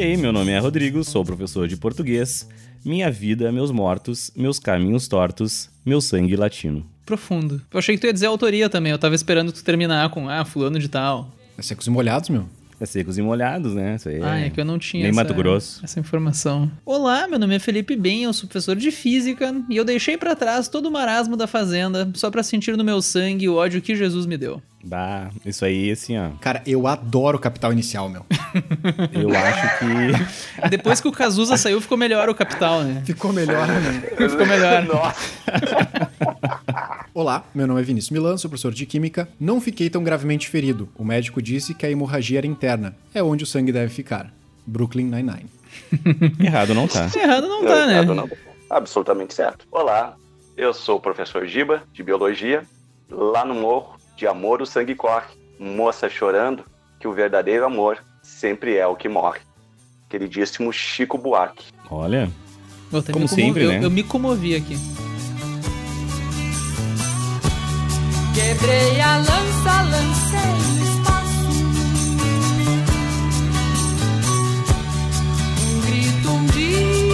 E aí, meu nome é Rodrigo, sou professor de português. Minha vida, meus mortos, meus caminhos tortos, meu sangue latino. Profundo. Eu achei que tu ia dizer a autoria também. Eu tava esperando tu terminar com, ah, fulano de tal. É secos e molhados, meu. É secos e molhados, né? Isso aí Ah, é que eu não tinha Nem essa, Mato Grosso. essa informação. Olá, meu nome é Felipe Ben, eu sou professor de física e eu deixei pra trás todo o marasmo da fazenda só pra sentir no meu sangue o ódio que Jesus me deu. Bah, isso aí, assim, ó. Cara, eu adoro Capital Inicial, meu. Eu acho que. Depois que o Cazuza saiu, ficou melhor o capital, né? Ficou melhor, né? Ficou melhor. Olá, meu nome é Vinícius Milan, sou professor de Química. Não fiquei tão gravemente ferido. O médico disse que a hemorragia era interna. É onde o sangue deve ficar. Brooklyn Nine-Nine. Errado não tá. Errado não tá, né? Errado não. Absolutamente certo. Olá, eu sou o professor Giba, de Biologia. Lá no morro, de amor o sangue corre. Moça chorando, que o verdadeiro amor sempre é o que morre. Queridíssimo Chico Buarque. Olha, Eu Como sempre, eu, né? eu me comovi aqui. Quebrei a lança, lancei no espaço. Um grito, um desabafo.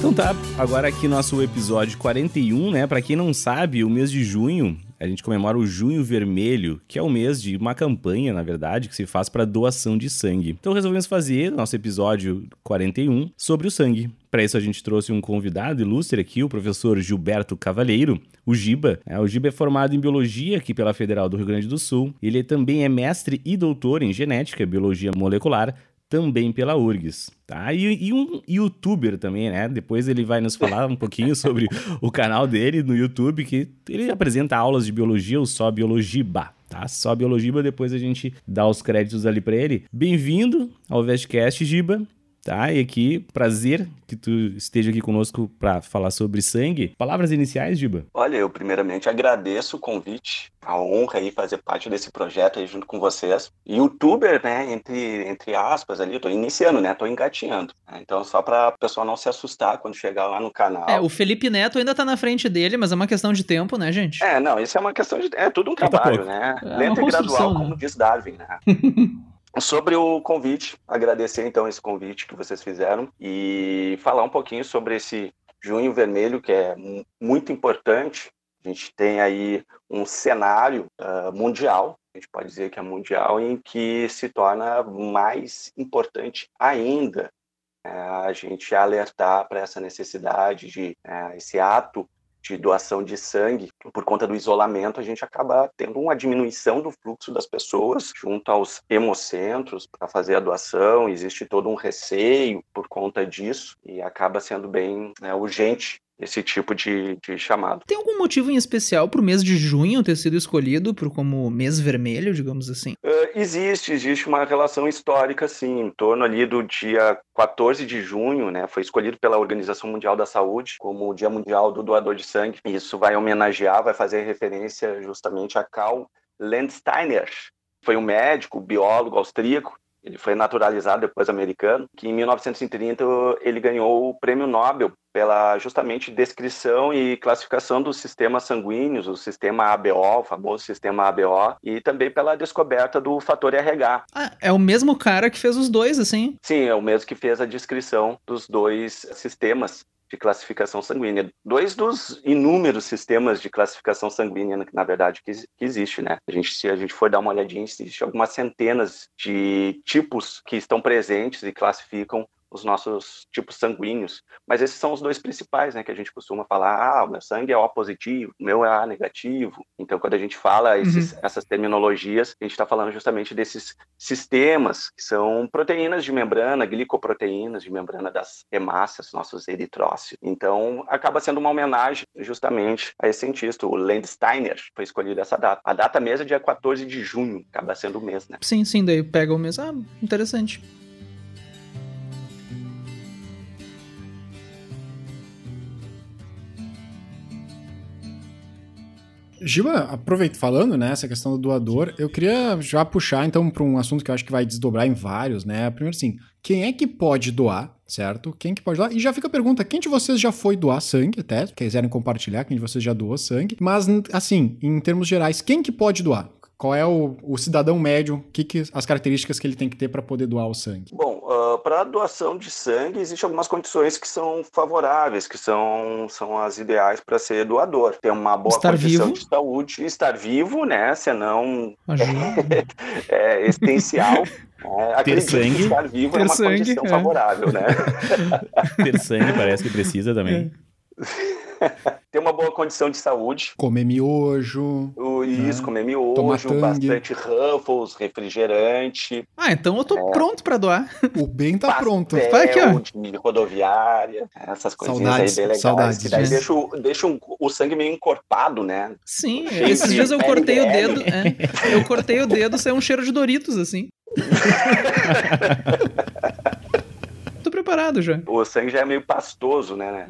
Então tá, agora aqui nosso episódio 41, né? Pra quem não sabe, o mês de junho, a gente comemora o Junho Vermelho, que é o mês de uma campanha, na verdade, que se faz para doação de sangue. Então resolvemos fazer nosso episódio 41 sobre o sangue. Para isso a gente trouxe um convidado ilustre aqui, o professor Gilberto Cavalheiro, o Giba. É, o Giba é formado em biologia aqui pela Federal do Rio Grande do Sul. Ele também é mestre e doutor em genética, biologia molecular, também pela URGS, tá? E, e um youtuber também, né? Depois ele vai nos falar um pouquinho sobre o canal dele no YouTube, que ele apresenta aulas de biologia, o Só Biologiba, tá? Só Biologiba, depois a gente dá os créditos ali pra ele. Bem-vindo ao Vestcast, Giba. Tá, e aqui, prazer que tu esteja aqui conosco para falar sobre sangue. Palavras iniciais, Giba? Olha, eu primeiramente agradeço o convite, a honra aí fazer parte desse projeto aí junto com vocês. Youtuber, né, entre, entre aspas ali, eu tô iniciando, né, tô engatinhando. né? Então, só para o pessoal não se assustar quando chegar lá no canal. É, o Felipe Neto ainda tá na frente dele, mas é uma questão de tempo, né, gente? É, não, isso é uma questão de. É tudo um trabalho, né? É e gradual, né? como diz Darwin, né? Sobre o convite, agradecer então esse convite que vocês fizeram e falar um pouquinho sobre esse Junho Vermelho, que é mu- muito importante. A gente tem aí um cenário ah, mundial, a gente pode dizer que é mundial, em que se torna mais importante ainda é, a gente alertar para essa necessidade de é, esse ato de doação de sangue, por conta do isolamento, a gente acaba tendo uma diminuição do fluxo das pessoas junto aos hemocentros para fazer a doação. Existe todo um receio por conta disso e acaba sendo bem né, urgente esse tipo de, de chamado. Tem algum motivo em especial pro mês de junho ter sido escolhido pro, como mês vermelho, digamos assim? Uh, existe, existe uma relação histórica, sim, em torno ali do dia 14 de junho, né, foi escolhido pela Organização Mundial da Saúde como o Dia Mundial do Doador de Sangue. Isso vai homenagear, vai fazer referência justamente a Karl Landsteiner. Foi um médico, biólogo austríaco, ele foi naturalizado depois americano, que em 1930 ele ganhou o Prêmio Nobel pela justamente descrição e classificação dos sistemas sanguíneos, o sistema ABO, o famoso sistema ABO, e também pela descoberta do fator RH. Ah, é o mesmo cara que fez os dois, assim. Sim, é o mesmo que fez a descrição dos dois sistemas de classificação sanguínea. Dois dos inúmeros sistemas de classificação sanguínea, na verdade, que, que existe, né? A gente, se a gente for dar uma olhadinha, existe algumas centenas de tipos que estão presentes e classificam os nossos tipos sanguíneos, mas esses são os dois principais, né, que a gente costuma falar, ah, o meu sangue é O positivo, o meu é A negativo. Então, quando a gente fala esses, essas terminologias, a gente está falando justamente desses sistemas que são proteínas de membrana, glicoproteínas de membrana das hemácias, nossos eritrócitos. Então, acaba sendo uma homenagem justamente a esse cientista, o Landsteiner, foi escolhido essa data. A data mesmo é dia 14 de junho, acaba sendo o mês, né? Sim, sim, daí pega o mês. Ah, interessante. Giba, aproveita falando, né, essa questão do doador, eu queria já puxar então para um assunto que eu acho que vai desdobrar em vários, né? Primeiro assim, quem é que pode doar, certo? Quem que pode doar? E já fica a pergunta, quem de vocês já foi doar sangue, até, se quiserem compartilhar, quem de vocês já doou sangue? Mas assim, em termos gerais, quem que pode doar? Qual é o, o cidadão médio? Que que, as características que ele tem que ter para poder doar o sangue? Bom, uh, para a doação de sangue, existem algumas condições que são favoráveis, que são, são as ideais para ser doador. Ter uma boa Estar condição vivo. de saúde, estar vivo, né? Senão Ajuda. é essencial. É, acredito sangue. estar vivo Ter é uma sangue, condição é. favorável, né? Ter sangue parece que precisa também. Ter uma boa condição de saúde, Comer miojo. o, isso, Né? comer miojo, bastante Ruffles, refrigerante, Ah, então eu tô É. pronto pra doar. O bem tá pronto. pastel Vai aqui, ó. de rodoviária, essas coisinhas Saudades, aí bem legais, saudades que daí deixa, o- deixa um- o sangue meio encorpado, né? Sim, Cheio esses dias eu cortei o dedo. é. eu cortei o dedo, saiu um cheiro de Doritos, assim. Preparado já. O sangue já é meio pastoso, né? né?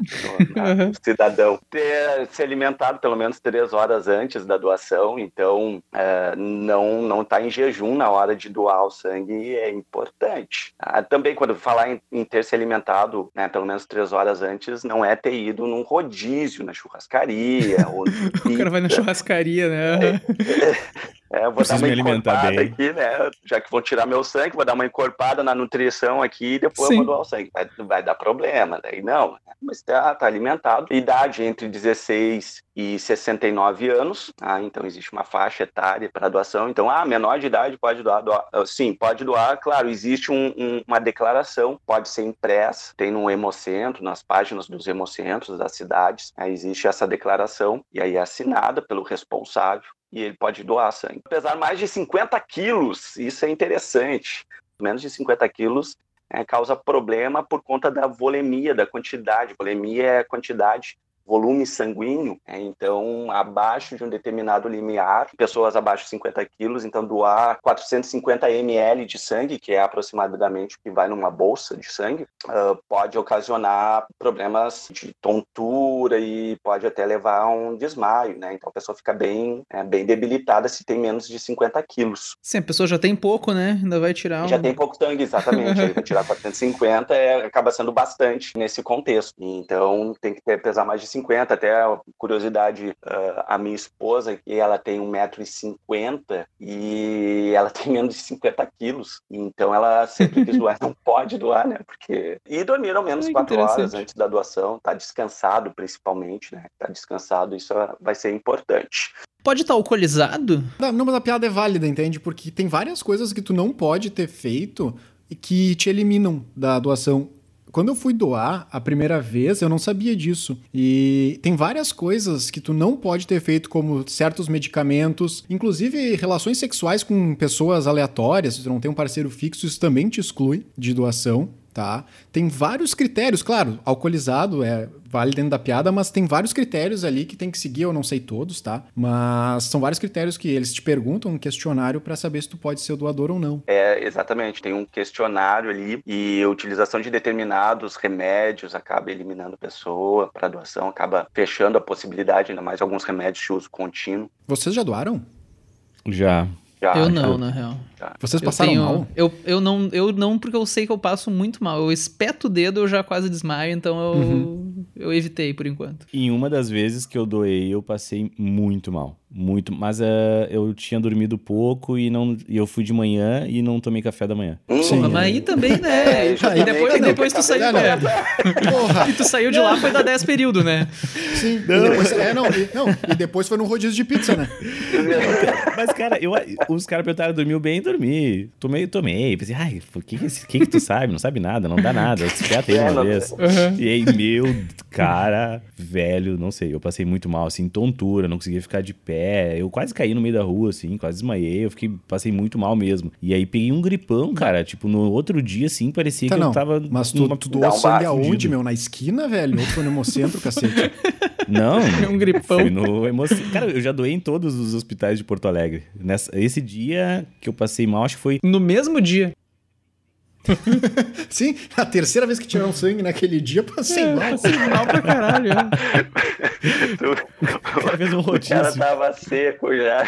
No, na- no cidadão. Ter, se alimentado pelo menos três horas antes da doação, então é, não não estar em jejum na hora de doar o sangue é importante. Ah, também quando falar em, em ter se alimentado né, pelo menos três horas antes, não é ter ido num rodízio na churrascaria ou no O cara vai na churrascaria, né? É, eu vou Preciso dar uma encorpada bem. aqui, né? Já que vão tirar meu sangue, vou dar uma encorpada na nutrição aqui e depois Sim. eu vou doar o sangue. Vai, vai dar problema, daí não. né? Mas tá, tá alimentado. Idade entre 16 e 69 anos, ah, então existe uma faixa etária para doação. Então, ah, menor de idade pode doar, doar. Ah, Sim, pode doar, claro, existe um- um- uma declaração, pode ser impressa, tem no Hemocentro, nas páginas dos hemocentros das cidades, aí existe essa declaração, e aí é assinada pelo responsável e ele pode doar sangue. Pesar mais de 50 quilos, isso é interessante. Menos de 50 quilos é, causa problema por conta da volemia, da quantidade. Volemia é a quantidade, volume sanguíneo. né? Então, abaixo de um determinado limiar, pessoas abaixo de 50 quilos, então doar 450 ml de sangue, que é aproximadamente o que vai numa bolsa de sangue, ah, pode ocasionar problemas de tontura e pode até levar a um desmaio, né? Então a pessoa fica bem, é, bem debilitada se tem menos de 50 quilos. Sim, a pessoa já tem pouco, né? Ainda vai tirar um. Já tem pouco sangue, exatamente. Aí tirar 450 é, acaba sendo bastante nesse contexto. Então tem que ter, pesar mais de 50. Até curiosidade, ah, a minha esposa, que ela tem 1,50m e ela tem menos de 50 quilos. Então ela sempre quis doar, não pode doar, né? Porque. E dormir ao menos Ai, que 4 horas antes da doação, tá descansado principalmente, né? Tá descansado, isso vai ser importante. Pode estar alcoolizado? Não, não, mas a piada é válida, entende? Porque tem várias coisas que tu não pode ter feito e que te eliminam da doação. Quando eu fui doar a primeira vez, eu não sabia disso. E tem várias coisas que tu não pode ter feito, como certos medicamentos, inclusive relações sexuais com pessoas aleatórias, se tu não tem um parceiro fixo, isso também te exclui de doação, tá? Tem vários critérios, claro, alcoolizado é vale dentro da piada, mas tem vários critérios ali que tem que seguir, eu não sei todos, tá? Mas são vários critérios que eles te perguntam um questionário pra saber se tu pode ser o doador ou não. É, exatamente, tem um questionário ali e a utilização de determinados remédios acaba eliminando a pessoa para doação, acaba fechando a possibilidade, ainda mais alguns remédios de uso contínuo. Vocês já doaram? Já. Já, eu já- não, na real. Vocês Eu passaram tenho- mal? Eu, eu, não, eu não, porque eu sei que eu passo muito mal. Eu espeto o dedo, eu já quase desmaio, então eu, Uhum. eu evitei por enquanto. Em uma das vezes que eu doei, eu passei muito mal. Muito. Mas eh, eu tinha dormido pouco e, não, e eu fui de manhã e não tomei café da manhã. Hum, Sim. Mas aí também, né? E depois, também, depois tu né? saiu. Não, não. É, Porra! e tu saiu de lá foi da 10 período, né? Sim. E depois, é, não, e, não, e depois foi no rodízio de pizza, né? Mas, cara, eu, os caras perguntaram, dormiu bem? Dormi. Tomei, tomei. Pensei, ai, o que, que, que, tu sabe? Não sabe nada, não dá nada. Eu aí É, uma não- vez. E aí, meu cara, velho, não sei, eu passei muito mal, assim, tontura, não conseguia ficar de pé. Eu quase caí no meio da rua, assim, quase desmaiei. Eu fiquei, passei muito mal mesmo. E aí peguei um gripão, cara. Tipo, no outro dia, assim, parecia Tá, que não. eu tava. Mas tu, numa- tu doou um sangue aonde, meu? Na esquina, velho? Ou foi no hemocentro, cacete? Não. Um gripão. Foi no emoção. Cara, eu já doei em todos os hospitais de Porto Alegre. Nessa, esse dia que eu passei mal, acho que foi. No mesmo dia. Sim, a terceira vez que tiraram sangue naquele dia, passei É, mal. passei mal pra caralho. é. O cara fez um O cara rodízio. tava seco já.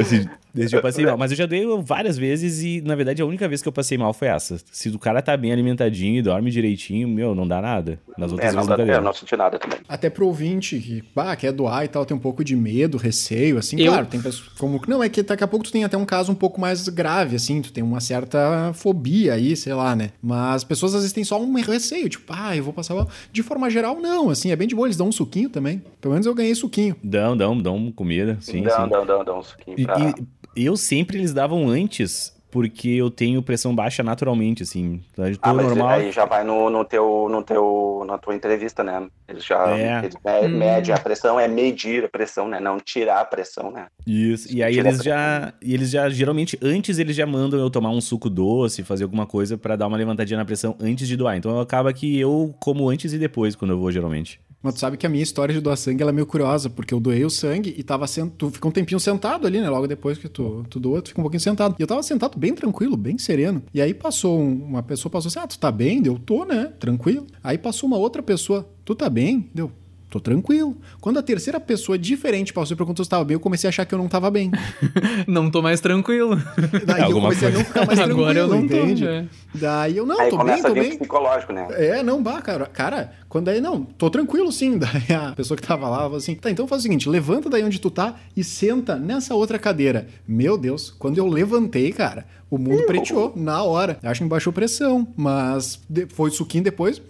Esse, Desse dia eu passei mal. Mas eu já dei várias vezes e, na verdade, a única vez que eu passei mal foi essa. Se o cara tá bem alimentadinho e dorme direitinho, meu, não dá nada. Nas outras É, não, vezes dá, nunca é, deu. não senti nada também. Até pro ouvinte que bah, quer doar e tal, tem um pouco de medo, receio, assim, Eu- claro, tem pessoas como. Não, é que daqui a pouco tu tem até um caso um pouco mais grave, assim, tu tem uma certa fobia aí, sei lá, né? Mas as pessoas às vezes têm só um receio, tipo, ah, eu vou passar mal. De forma geral, não, assim, é bem de boa, eles dão um suquinho também. Pelo menos eu ganhei suquinho. Dão, dão, dão comida, sim, dá, sim. dá, dá, dá um suquinho E, pra... e eu sempre eles davam antes, porque eu tenho pressão baixa naturalmente, assim. Eu tô Ah, mas normal. aí já vai no, no teu, no teu, na tua entrevista, né? Eles já É. eles Hum. medem a pressão, é medir a pressão, né? Não tirar a pressão, né? Isso. E aí eles já. E eles já, geralmente, antes eles já mandam eu tomar um suco doce, fazer alguma coisa pra dar uma levantadinha na pressão antes de doar. Então acaba que eu como antes e depois, quando eu vou, geralmente. Mas tu sabe que a minha história de doar sangue é meio curiosa, porque eu doei o sangue e tava sendo. Tu fica um tempinho sentado ali, né? Logo depois que tu, tu doa, tu fica um pouquinho sentado. E eu tava sentado bem tranquilo, bem sereno. E aí passou um- uma pessoa, passou assim: Ah, tu tá bem? Deu, tô, né? Tranquilo. Aí passou uma outra pessoa, tu tá bem? Deu. Tô tranquilo. Quando a terceira pessoa diferente passou e perguntou se tava bem, eu comecei a achar que eu não tava bem. Não tô mais tranquilo. Daí eu Alguma comecei a coisa. não ficar mais tranquilo, Agora eu não tô. entende? é. Daí eu, não, aí tô bem, tô a bem. psicológico, né? É, não, bah, cara. Cara, quando aí, não, tô tranquilo sim. Daí a pessoa que tava lá falou assim: tá, então faz o seguinte, levanta daí onde tu tá e senta nessa outra cadeira. Meu Deus, quando eu levantei, cara, o mundo preteou na hora. Acho que me baixou pressão, mas foi suquinho depois,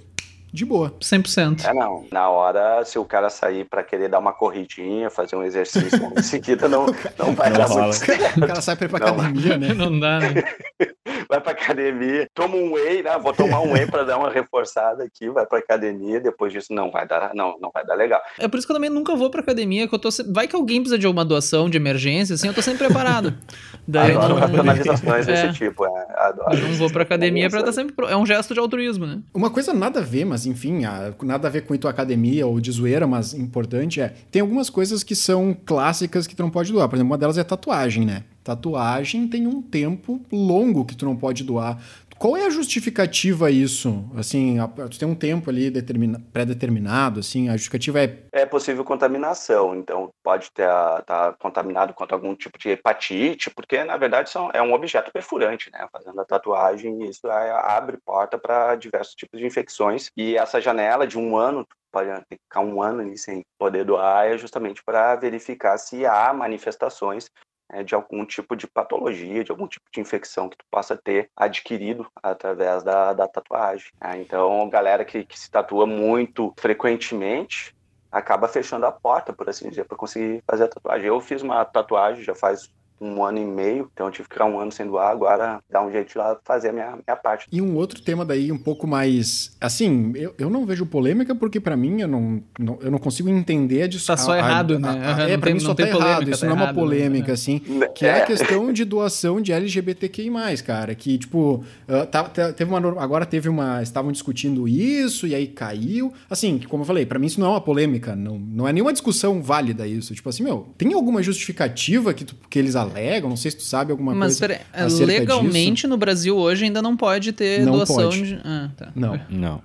de boa. 100%. É, não. Na hora, se o cara sair pra querer dar uma corridinha, fazer um exercício em seguida, não, não vai Não dar rola. muito certo. O cara sai pra ir pra Não. academia, né? Não dá, né? Vai pra academia, toma um whey, né? Vou tomar um whey pra dar uma reforçada aqui, vai pra academia, depois disso não vai dar, não, não vai dar legal. É por isso que eu também nunca vou pra academia, que eu tô se- Vai que alguém precisa de alguma doação de emergência, assim, eu tô sempre preparado. Daí eu Adoro não, racionalizações É. desse tipo, é, adoro. eu não vou pra academia pra estar sempre. pro- É um gesto de altruísmo, né? Uma coisa nada a ver, mas enfim, a- nada a ver com a tua academia ou de zoeira, mas importante é, tem algumas coisas que são clássicas que tu não pode doar. Por exemplo, uma delas é tatuagem, né? Tatuagem tem um tempo longo que tu não pode doar. Qual é a justificativa isso? Assim, tu tem um tempo ali determina- pré-determinado, assim, a justificativa é É possível contaminação, então pode estar contaminado com algum tipo de hepatite, porque na verdade são, é um objeto perfurante, né? Fazendo a tatuagem, isso é- abre porta para diversos tipos de infecções. E essa janela de um ano, pode ficar um ano ali sem poder doar, é justamente para verificar se há manifestações né, de algum tipo de patologia, de algum tipo de infecção que tu possa ter adquirido através da, da tatuagem. né? Então, galera que, que se tatua muito frequentemente acaba fechando a porta, por assim dizer, para conseguir fazer a tatuagem. Eu fiz uma tatuagem já faz um ano e meio, então eu tive que ficar um ano sem doar, agora dá um jeito de lá fazer a minha, minha parte. E um outro tema daí um pouco mais. Assim, eu, eu não vejo polêmica porque pra mim eu não, não- eu não consigo entender a dis- Tá só a- a- errado, a- né? a- Aham, é, pra tem- mim só tá tem errado. polêmica, Isso tá não é uma né? polêmica, É. assim. Que é a É. questão de doação de LGBTQI, cara. Que, tipo, ah, tá- tá- teve uma. Agora teve uma. Estavam discutindo isso e aí caiu. Assim, que como eu falei, pra mim isso não é uma polêmica. Não, não é nenhuma discussão válida isso. Tipo assim, meu, tem alguma justificativa que, tu- que eles alegam? Não sei se tu sabe alguma Mas coisa. peraí, é, legalmente no Brasil hoje ainda não pode ter Não doação pode. de. Ah, tá. Não. Não.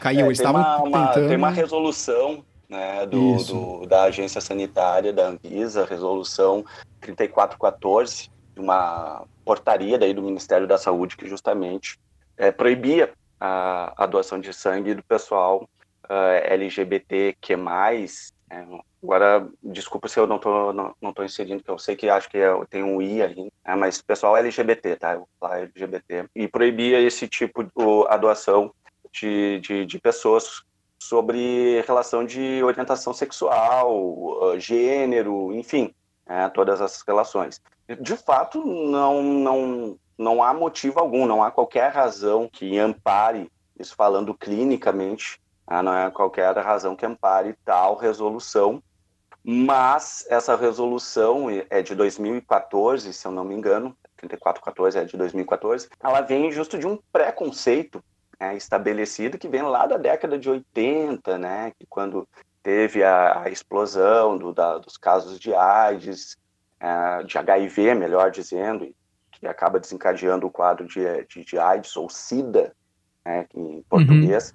Caiu. É, eles tem, estavam uma, uma- tentando. tem uma resolução né, do, do- da Agência Sanitária da Anvisa, resolução 3414, uma portaria daí do Ministério da Saúde que justamente é, proibia a, a doação de sangue do pessoal ah, LGBTQ+, é, agora, desculpa se eu não tô, não, não tô inserindo, que eu sei que acho que é- tem um I aí, né, mas pessoal LGBT, tá? Eu vou falar LGBT. E proibia esse tipo, de, a doação de, de, de pessoas sobre relação de orientação sexual, ah, gênero, enfim, né, todas essas relações. De fato, não, não, não há motivo algum, não há qualquer razão que ampare, isso falando clinicamente, ah, não é qualquer razão que ampare tal resolução, mas essa resolução é de 2014, se eu não me engano, 3414 é de 2014, ela vem justo de um preconceito né, estabelecido que vem lá da década de 80, né, que quando teve a, a explosão do, da, dos casos de AIDS, eh, de HIV, melhor dizendo, que acaba desencadeando o quadro de, de, de AIDS ou SIDA, né, em português.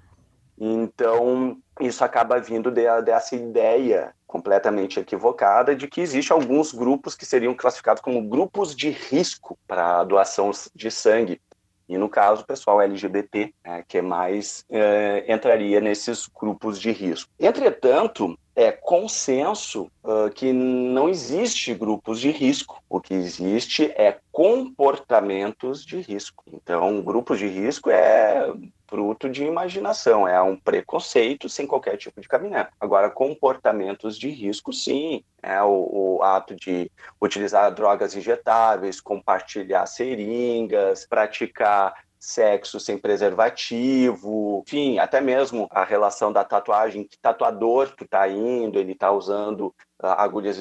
Então, isso acaba vindo de, dessa ideia completamente equivocada de que existe alguns grupos que seriam classificados como grupos de risco para a doação de sangue. E no caso, o pessoal LGBT, né, que mais é, entraria nesses grupos de risco. Entretanto, é consenso uh, que não existe grupos de risco. O que existe é comportamentos de risco. Então, grupos de risco é fruto de imaginação, é um preconceito sem qualquer tipo de cabimento. Agora, comportamentos de risco, sim, é o, o ato de utilizar drogas injetáveis, compartilhar seringas, praticar sexo sem preservativo, enfim, até mesmo a relação da tatuagem, que tatuador que está indo, ele está usando ah, agulhas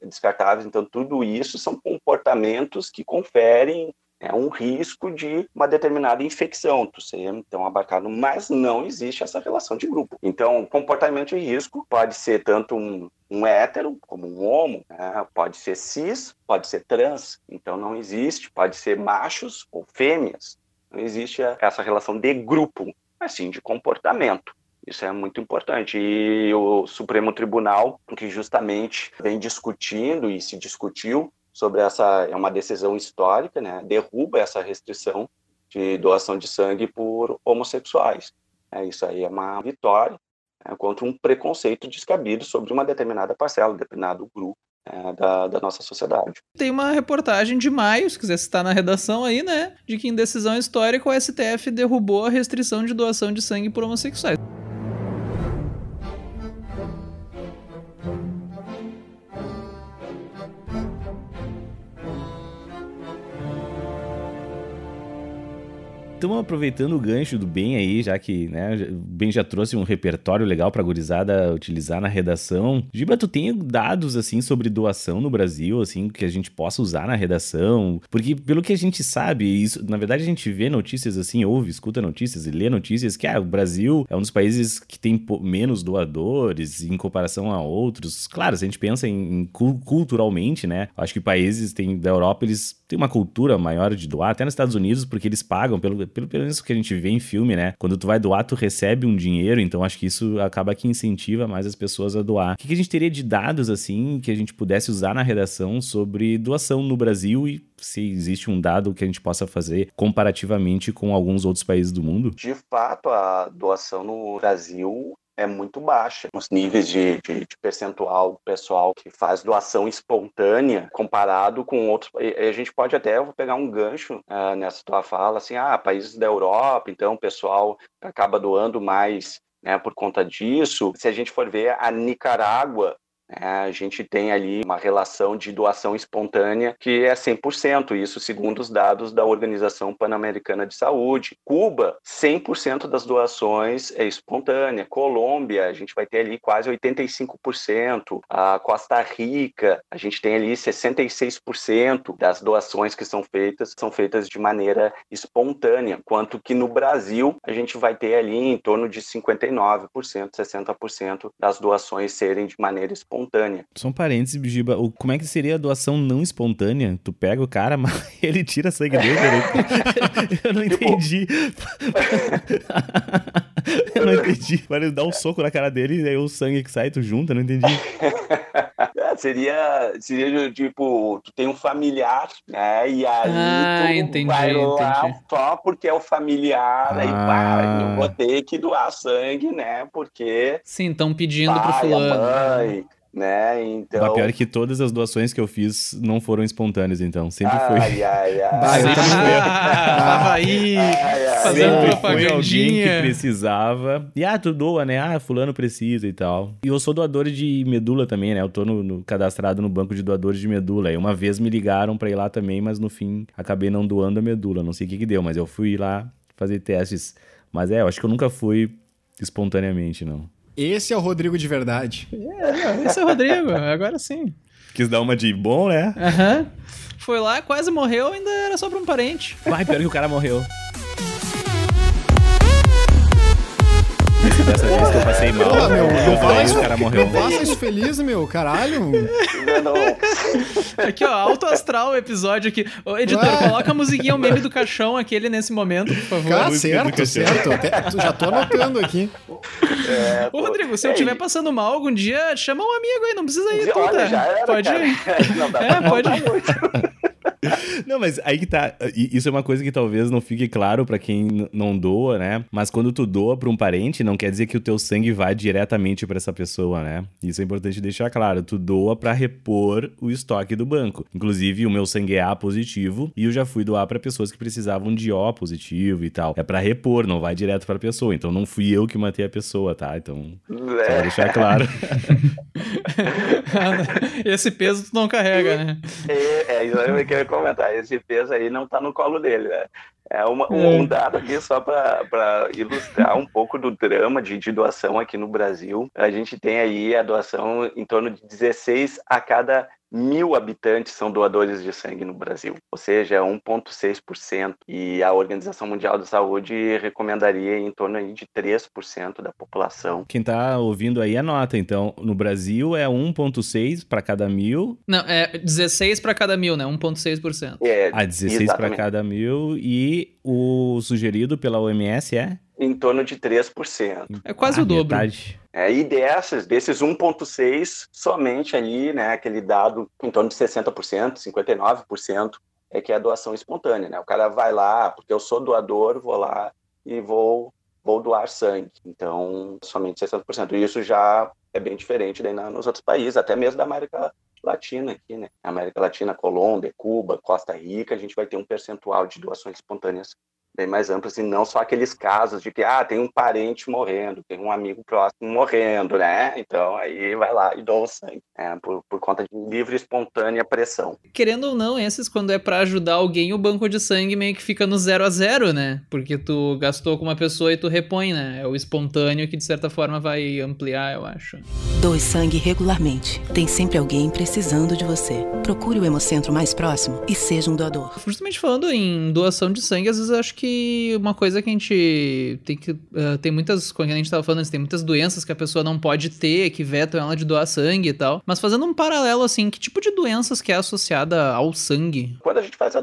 descartáveis, então tudo isso são comportamentos que conferem é um risco de uma determinada infecção, tu ser então abarcado, mas não existe essa relação de grupo. Então, comportamento de risco pode ser tanto um, um hétero como um homo, né? pode ser cis, pode ser trans, então não existe, pode ser machos ou fêmeas, não existe essa relação de grupo, mas sim de comportamento. Isso é muito importante. E o Supremo Tribunal, que justamente vem discutindo e se discutiu sobre essa, é uma decisão histórica, né, derruba essa restrição de doação de sangue por homossexuais. É, isso aí é uma vitória é, contra um preconceito descabido sobre uma determinada parcela, determinado grupo é, da, da, nossa sociedade. Tem uma reportagem de maio, se quiser citar na redação aí, né? De que em decisão histórica o STF derrubou a restrição de doação de sangue por homossexuais. Estamos aproveitando o gancho do Ben aí, já que né, o Ben já trouxe um repertório legal para gurizada utilizar na redação. Giba, tu tem dados assim sobre doação no Brasil, assim, que a gente possa usar na redação? Porque pelo que a gente sabe, isso, na verdade a gente vê notícias assim, ouve, escuta notícias e lê notícias que ah, o Brasil é um dos países que tem menos doadores em comparação a outros. Claro, se a gente pensa em, em culturalmente, né? Acho que países da Europa eles têm uma cultura maior de doar, até nos Estados Unidos, porque eles pagam pelo pelo, pelo menos que a gente vê em filme, né? Quando tu vai doar, tu recebe um dinheiro, então acho que isso acaba que incentiva mais as pessoas a doar. O que, que a gente teria de dados, assim, que a gente pudesse usar na redação sobre doação no Brasil e se existe um dado que a gente possa fazer comparativamente com alguns outros países do mundo? De fato, a doação no Brasil é muito baixa. Os níveis de, de, de, percentual pessoal que faz doação espontânea comparado com outros. A gente pode até, eu vou pegar um gancho uh, nessa tua fala, assim, ah, países da Europa, então o pessoal acaba doando mais né, por conta disso. Se a gente for ver, a Nicarágua a gente tem ali uma relação de doação espontânea que é 100%, isso segundo os dados da Organização Pan-Americana de Saúde. Cuba, 100% das doações é espontânea. Colômbia, a gente vai ter ali quase 85%. A Costa Rica, a gente tem ali 66% das doações que são feitas são feitas de maneira espontânea, quanto que no Brasil a gente vai ter ali em torno de 59%, 60% das doações serem de maneira espontânea espontânea. Só um parênteses, Giba. Como é que seria a doação não espontânea? Tu pega o cara, mas ele tira sangue dele. Eu não tipo, entendi. eu não entendi. Ele dá um soco na cara dele e aí o sangue que sai, tu junta, eu não entendi. É, seria, seria tipo, tu tem um familiar, né? E aí ah, tu entendi, vai lá entendi. só porque é o familiar, Ah. aí pá, eu vou ter que doar sangue, né? Porque Sim, estão pedindo pro pai, a fulano. mãe, né? Então. Mas pior é que todas as doações que eu fiz não foram espontâneas, então. Sempre foi. Ai, ai, ai. Bah, Sempre foi. Ah, tava aí Ai, ai, fazendo ai. Alguém que propagandinha. precisava. E ah, tu doa, né? Ah, fulano precisa e tal. E eu sou doador de medula também, né? Eu tô no, no- cadastrado no banco de doadores de medula. E uma vez me ligaram pra ir lá também, mas no fim acabei não doando a medula. Não sei o que que deu, mas eu fui lá fazer testes. Mas é, eu acho que eu nunca fui espontaneamente, não. Esse é o Rodrigo de verdade. Esse é o Rodrigo, agora sim. Quis dar uma de bom, né? Aham. Foi lá, quase morreu, ainda era só pra um parente. Vai, pior que o cara morreu. Dessa vez que eu passei mal. Porra, meu, eu não falei, faça, o cara morreu. não faça isso feliz, meu, caralho. Não, Aqui, ó, alto astral o episódio aqui. Ô, editor, Ah. coloca a musiquinha, o meme do caixão, aquele nesse momento, por favor. Cara, certo, certo. Até- já tô anotando aqui. é, Ô, Rodrigo, se eu é, estiver passando mal algum dia, chama um amigo aí, não precisa ir, tu, Olha, tá? já era, Pode cara. ir. Não dá É, pra pode ir. Não, mas aí que tá. Isso é uma coisa que talvez não fique claro pra quem não doa, né? Mas quando tu doa pra um parente, não quer dizer que o teu sangue vai diretamente pra essa pessoa, né? Isso é importante deixar claro. Tu doa pra repor o estoque do banco. Inclusive, o meu sangue é A positivo e eu já fui doar pra pessoas que precisavam de O positivo e tal. É pra repor, não vai direto pra pessoa. Então não fui eu que matei a pessoa, tá? Então, só pra É, deixar claro. Esse peso tu não carrega, né? é, é isso comentar. Esse peso aí não tá no colo dele, né? É uma- É. um dado aqui só para ilustrar um pouco do drama de, de doação aqui no Brasil. A gente tem aí a doação em torno de 16 a cada mil habitantes são doadores de sangue no Brasil, ou seja, 1,6%. E a Organização Mundial da Saúde recomendaria em torno aí de 3% da população. Quem tá ouvindo aí anota. Então, no Brasil é 1,6 pra cada mil Não, é 16 pra cada mil, né? 1,6%. É, Ah, 16 para cada mil e o sugerido pela OMS é? Em torno de 3%. É quase Ah, o dobro. metade. É, e dessas, desses 1,6, somente ali, né, aquele dado em torno de 60%, 59%, é que é a doação espontânea, né? O cara vai lá, porque eu sou doador, vou lá e vou, vou doar sangue. Então, somente 60%. E isso já é bem diferente daí na- nos outros países, até mesmo da América Latina aqui, né? América Latina, Colômbia, Cuba, Costa Rica, a gente vai ter um percentual de doações espontâneas bem mais amplas e não só aqueles casos de que ah, tem um parente morrendo, tem um amigo próximo morrendo, né? Então aí vai lá e doa o sangue, é, por, por conta de livre e espontânea pressão. Querendo ou não, esses, quando é pra ajudar alguém, o banco de sangue meio que fica no zero a zero, né? Porque tu gastou com uma pessoa e tu repõe, né? É o espontâneo que, de certa forma, vai ampliar, eu acho. Doe sangue regularmente. Tem sempre alguém precisando de você. Procure o hemocentro mais próximo e seja um doador. Justamente falando em doação de sangue, às vezes eu acho que uma coisa que a gente tem que. ah, tem muitas. Como a gente tava falando tem muitas doenças que a pessoa não pode ter, que vetam ela de doar sangue e tal. Mas fazendo um paralelo, assim, que tipo de doenças que é associada ao sangue? Quando a gente faz a,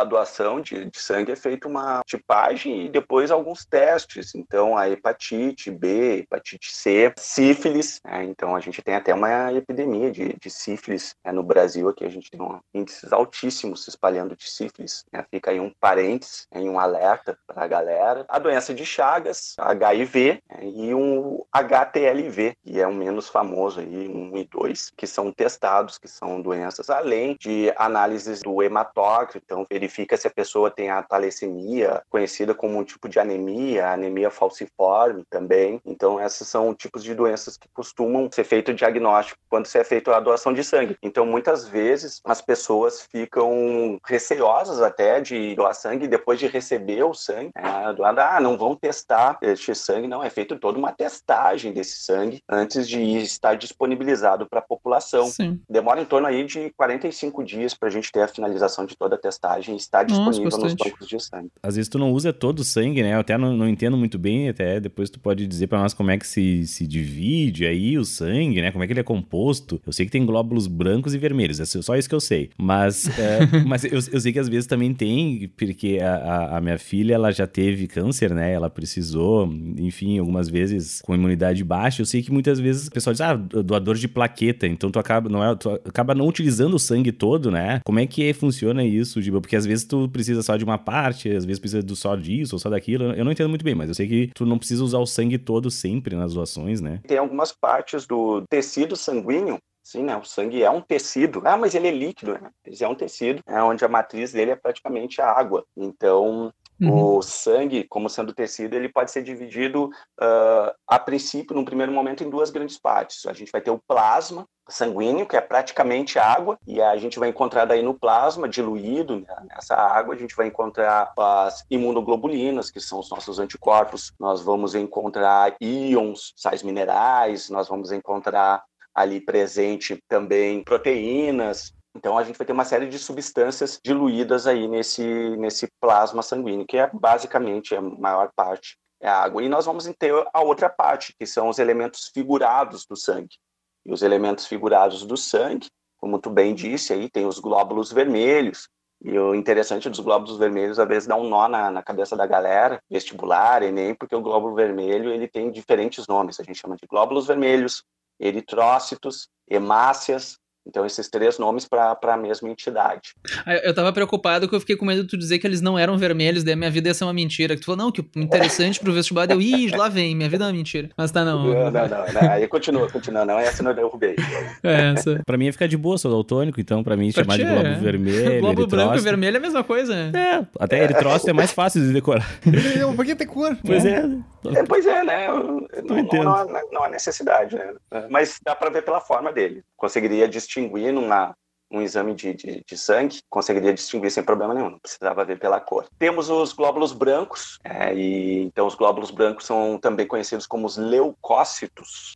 a doação de, de sangue, é feita uma tipagem e depois alguns testes. Então, a hepatite B, hepatite C, sífilis. né? Então, a gente tem até uma epidemia de, de sífilis né? no Brasil. Aqui a gente tem um, índices altíssimos se espalhando de sífilis. né? Fica aí um parênteses, em um alerta para a galera. A doença de Chagas, HIV e um HTLV, que é o menos famoso aí, 1 e 2, que são testados, que são doenças, além de análises do hematócrito, então verifica se a pessoa tem a talassemia, conhecida como um tipo de anemia, anemia falciforme também. Então, esses são tipos de doenças que costumam ser feito o diagnóstico quando se é feito a doação de sangue. Então, muitas vezes, as pessoas ficam receosas até de doar sangue depois de receber o sangue. É, doado, ah, não vão testar este sangue, não, é feito toda uma testagem desse sangue antes de estar disponibilizado para a população. Sim. Demora em torno aí de 45 dias para a gente ter a finalização de toda a testagem e estar Nossa, disponível nos bastante. bancos de sangue. Às vezes tu não usa todo o sangue, né? Eu até não, não entendo muito bem, até depois tu pode dizer pra nós como é que se, se divide aí o sangue, né? Como é que ele é composto. Eu sei que tem glóbulos brancos e vermelhos, é só isso que eu sei. Mas, é, mas eu, eu sei que às vezes também tem, porque a, a- a minha filha, ela já teve câncer, né? Ela precisou, enfim, algumas vezes com imunidade baixa. Eu sei que muitas vezes o pessoal diz, ah, doador de plaqueta, então tu acaba não, é, tu acaba não utilizando o sangue todo, né? Como é que funciona isso, Giba? Porque às vezes tu precisa só de uma parte, às vezes precisa do só disso ou só daquilo. Eu não entendo muito bem, mas eu sei que tu não precisa usar o sangue todo sempre nas doações, né? Tem algumas partes do tecido sanguíneo Sim, né? O sangue é um tecido. Ah, mas ele é líquido, né? Ele é um tecido, é onde a matriz dele é praticamente a água. Então, Uhum. o sangue, como sendo tecido, ele pode ser dividido, ah, a princípio, num primeiro momento, em duas grandes partes. A gente vai ter o plasma sanguíneo, que é praticamente água, e a gente vai encontrar daí no plasma, diluído né, nessa água, a gente vai encontrar as imunoglobulinas, que são os nossos anticorpos. Nós vamos encontrar íons, sais minerais, nós vamos encontrar ali presente também proteínas. Então a gente vai ter uma série de substâncias diluídas aí nesse, nesse plasma sanguíneo, que é basicamente a maior parte é a água. E nós vamos ter a outra parte, que são os elementos figurados do sangue. E os elementos figurados do sangue, como tu bem disse, aí tem os glóbulos vermelhos. E o interessante dos glóbulos vermelhos, às vezes, dá um nó na, na cabeça da galera, vestibular, Enem, porque o glóbulo vermelho ele tem diferentes nomes. A gente chama de glóbulos vermelhos, eritrócitos, hemácias, então, esses três nomes para a mesma entidade. Ah, Eu tava preocupado que eu fiquei com medo de tu dizer que eles não eram vermelhos, daí minha vida ia ser uma mentira. Que tu falou, não, que o interessante pro vestibular deu, ih, lá vem, minha vida é uma mentira. Mas tá não. Não, não, não. não. Aí continua, continua. Não, essa não eu derrubei. É, essa. Pra mim ia ficar de boa, sou daltônico, então pra mim Pra chamar de globo é. vermelho, Globo branco e eritrócito- vermelho é a mesma coisa, né? É, até eritrócito é mais fácil de decorar. Por que ter cor? Pois é. É, pois é, né? Não, não, entendo. não, há- não há necessidade, né? Mas dá para ver pela forma dele. Conseguiria distinguir numa um exame de, de, de sangue, conseguiria distinguir sem problema nenhum, não precisava ver pela cor. Temos os glóbulos brancos, é, e então os glóbulos brancos são também conhecidos como os leucócitos,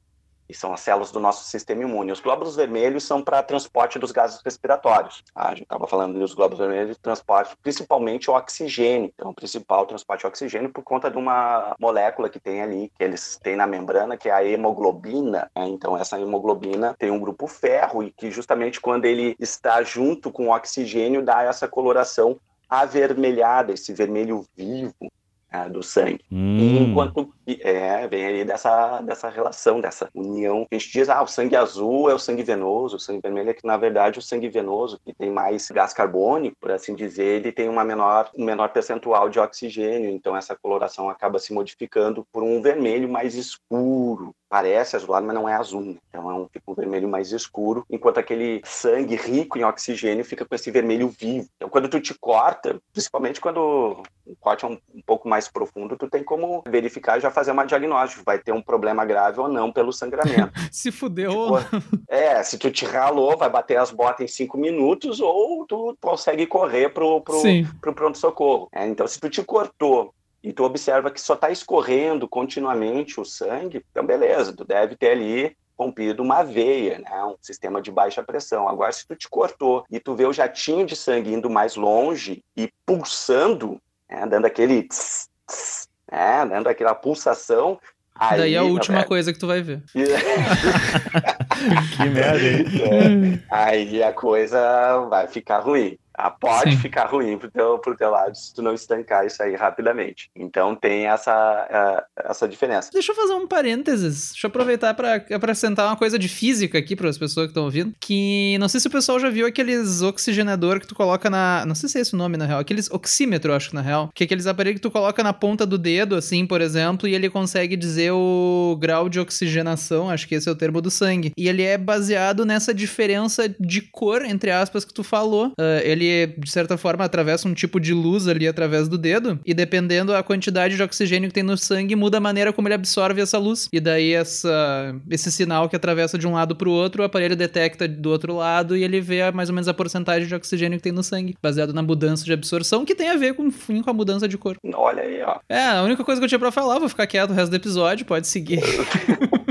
e são as células do nosso sistema imune. Os glóbulos vermelhos são para transporte dos gases respiratórios. Ah, a gente estava falando dos glóbulos vermelhos, transporte principalmente o oxigênio. Então, o principal transporte de oxigênio por conta de uma molécula que tem ali, que eles têm na membrana, que é a hemoglobina. né? Então, essa hemoglobina tem um grupo ferro e que justamente quando ele está junto com o oxigênio dá essa coloração avermelhada, esse vermelho vivo ah, do sangue. E Hum, enquanto é, vem aí dessa, dessa relação, dessa união. A gente diz, ah, o sangue azul é o sangue venoso, o sangue vermelho é que, na verdade, o sangue venoso, que tem mais gás carbônico, por assim dizer, ele tem uma menor, um menor percentual de oxigênio, então essa coloração acaba se modificando por um vermelho mais escuro. Parece azulado, mas não é azul, né? Então é um, um vermelho mais escuro, enquanto aquele sangue rico em oxigênio fica com esse vermelho vivo. Então quando tu te corta, principalmente quando o corte é um, um pouco mais profundo, tu tem como verificar e já fazer uma diagnóstico, vai ter um problema grave ou não pelo sangramento. Se fudeu. Tipo, é, se tu te ralou, vai bater as botas em cinco minutos ou tu consegue correr pro, pro, pro pronto-socorro. É, então, se tu te cortou e tu observa que só está escorrendo continuamente o sangue, então beleza, tu deve ter ali rompido uma veia, né? um sistema de baixa pressão. Agora, se tu te cortou e tu vê o jatinho de sangue indo mais longe e pulsando, né? dando aquele tss, tss, né? dando aquela pulsação, aí, Daí é a última velho, coisa que tu vai ver. que merda, hein? É, aí a coisa vai ficar ruim. Ah, pode Sim. ficar ruim pro teu, pro teu lado se tu não estancar isso aí rapidamente. Então tem essa, ah, essa diferença. Deixa eu fazer um parênteses. Deixa eu aproveitar para acrescentar uma coisa de física aqui para as pessoas que estão ouvindo. Que não sei se o pessoal já viu aqueles oxigenador que tu coloca na. Não sei se é esse o nome na real. Aqueles oxímetro, acho que na real. Que é aqueles aparelhos que tu coloca na ponta do dedo, assim, por exemplo, e ele consegue dizer o grau de oxigenação. Acho que esse é o termo do sangue. E ele é baseado nessa diferença de cor, entre aspas, que tu falou. Ah, ele, de certa forma, atravessa um tipo de luz ali através do dedo. E dependendo a quantidade de oxigênio que tem no sangue, muda a maneira como ele absorve essa luz. E daí essa, esse sinal que atravessa de um lado pro outro, o aparelho detecta do outro lado e ele vê mais ou menos a porcentagem de oxigênio que tem no sangue, baseado na mudança de absorção, que tem a ver com, com a mudança de cor. Olha aí, ó. É, a única coisa que eu tinha pra falar, vou ficar quieto o resto do episódio, pode seguir.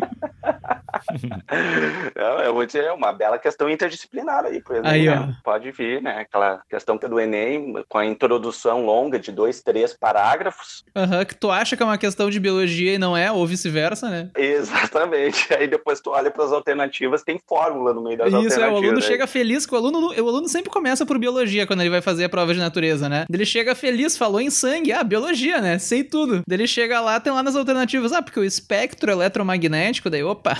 Não, eu vou dizer, é uma bela questão interdisciplinar aí, por exemplo. Aí, né? Pode vir, né? Aquela questão que é do Enem, com a introdução longa de dois, três parágrafos. Aham, que tu acha que é uma questão de biologia e não é, ou vice-versa, né? Exatamente. Aí depois tu olha para as alternativas, tem fórmula no meio das Isso, é, alternativas. o aluno chega feliz, que o aluno, o aluno sempre começa por biologia quando ele vai fazer a prova de natureza, né? Ele chega feliz, falou em sangue, ah, biologia, né? Sei tudo. Ele chega lá, tem lá nas alternativas, ah, porque o espectro eletromagnético, daí, opa.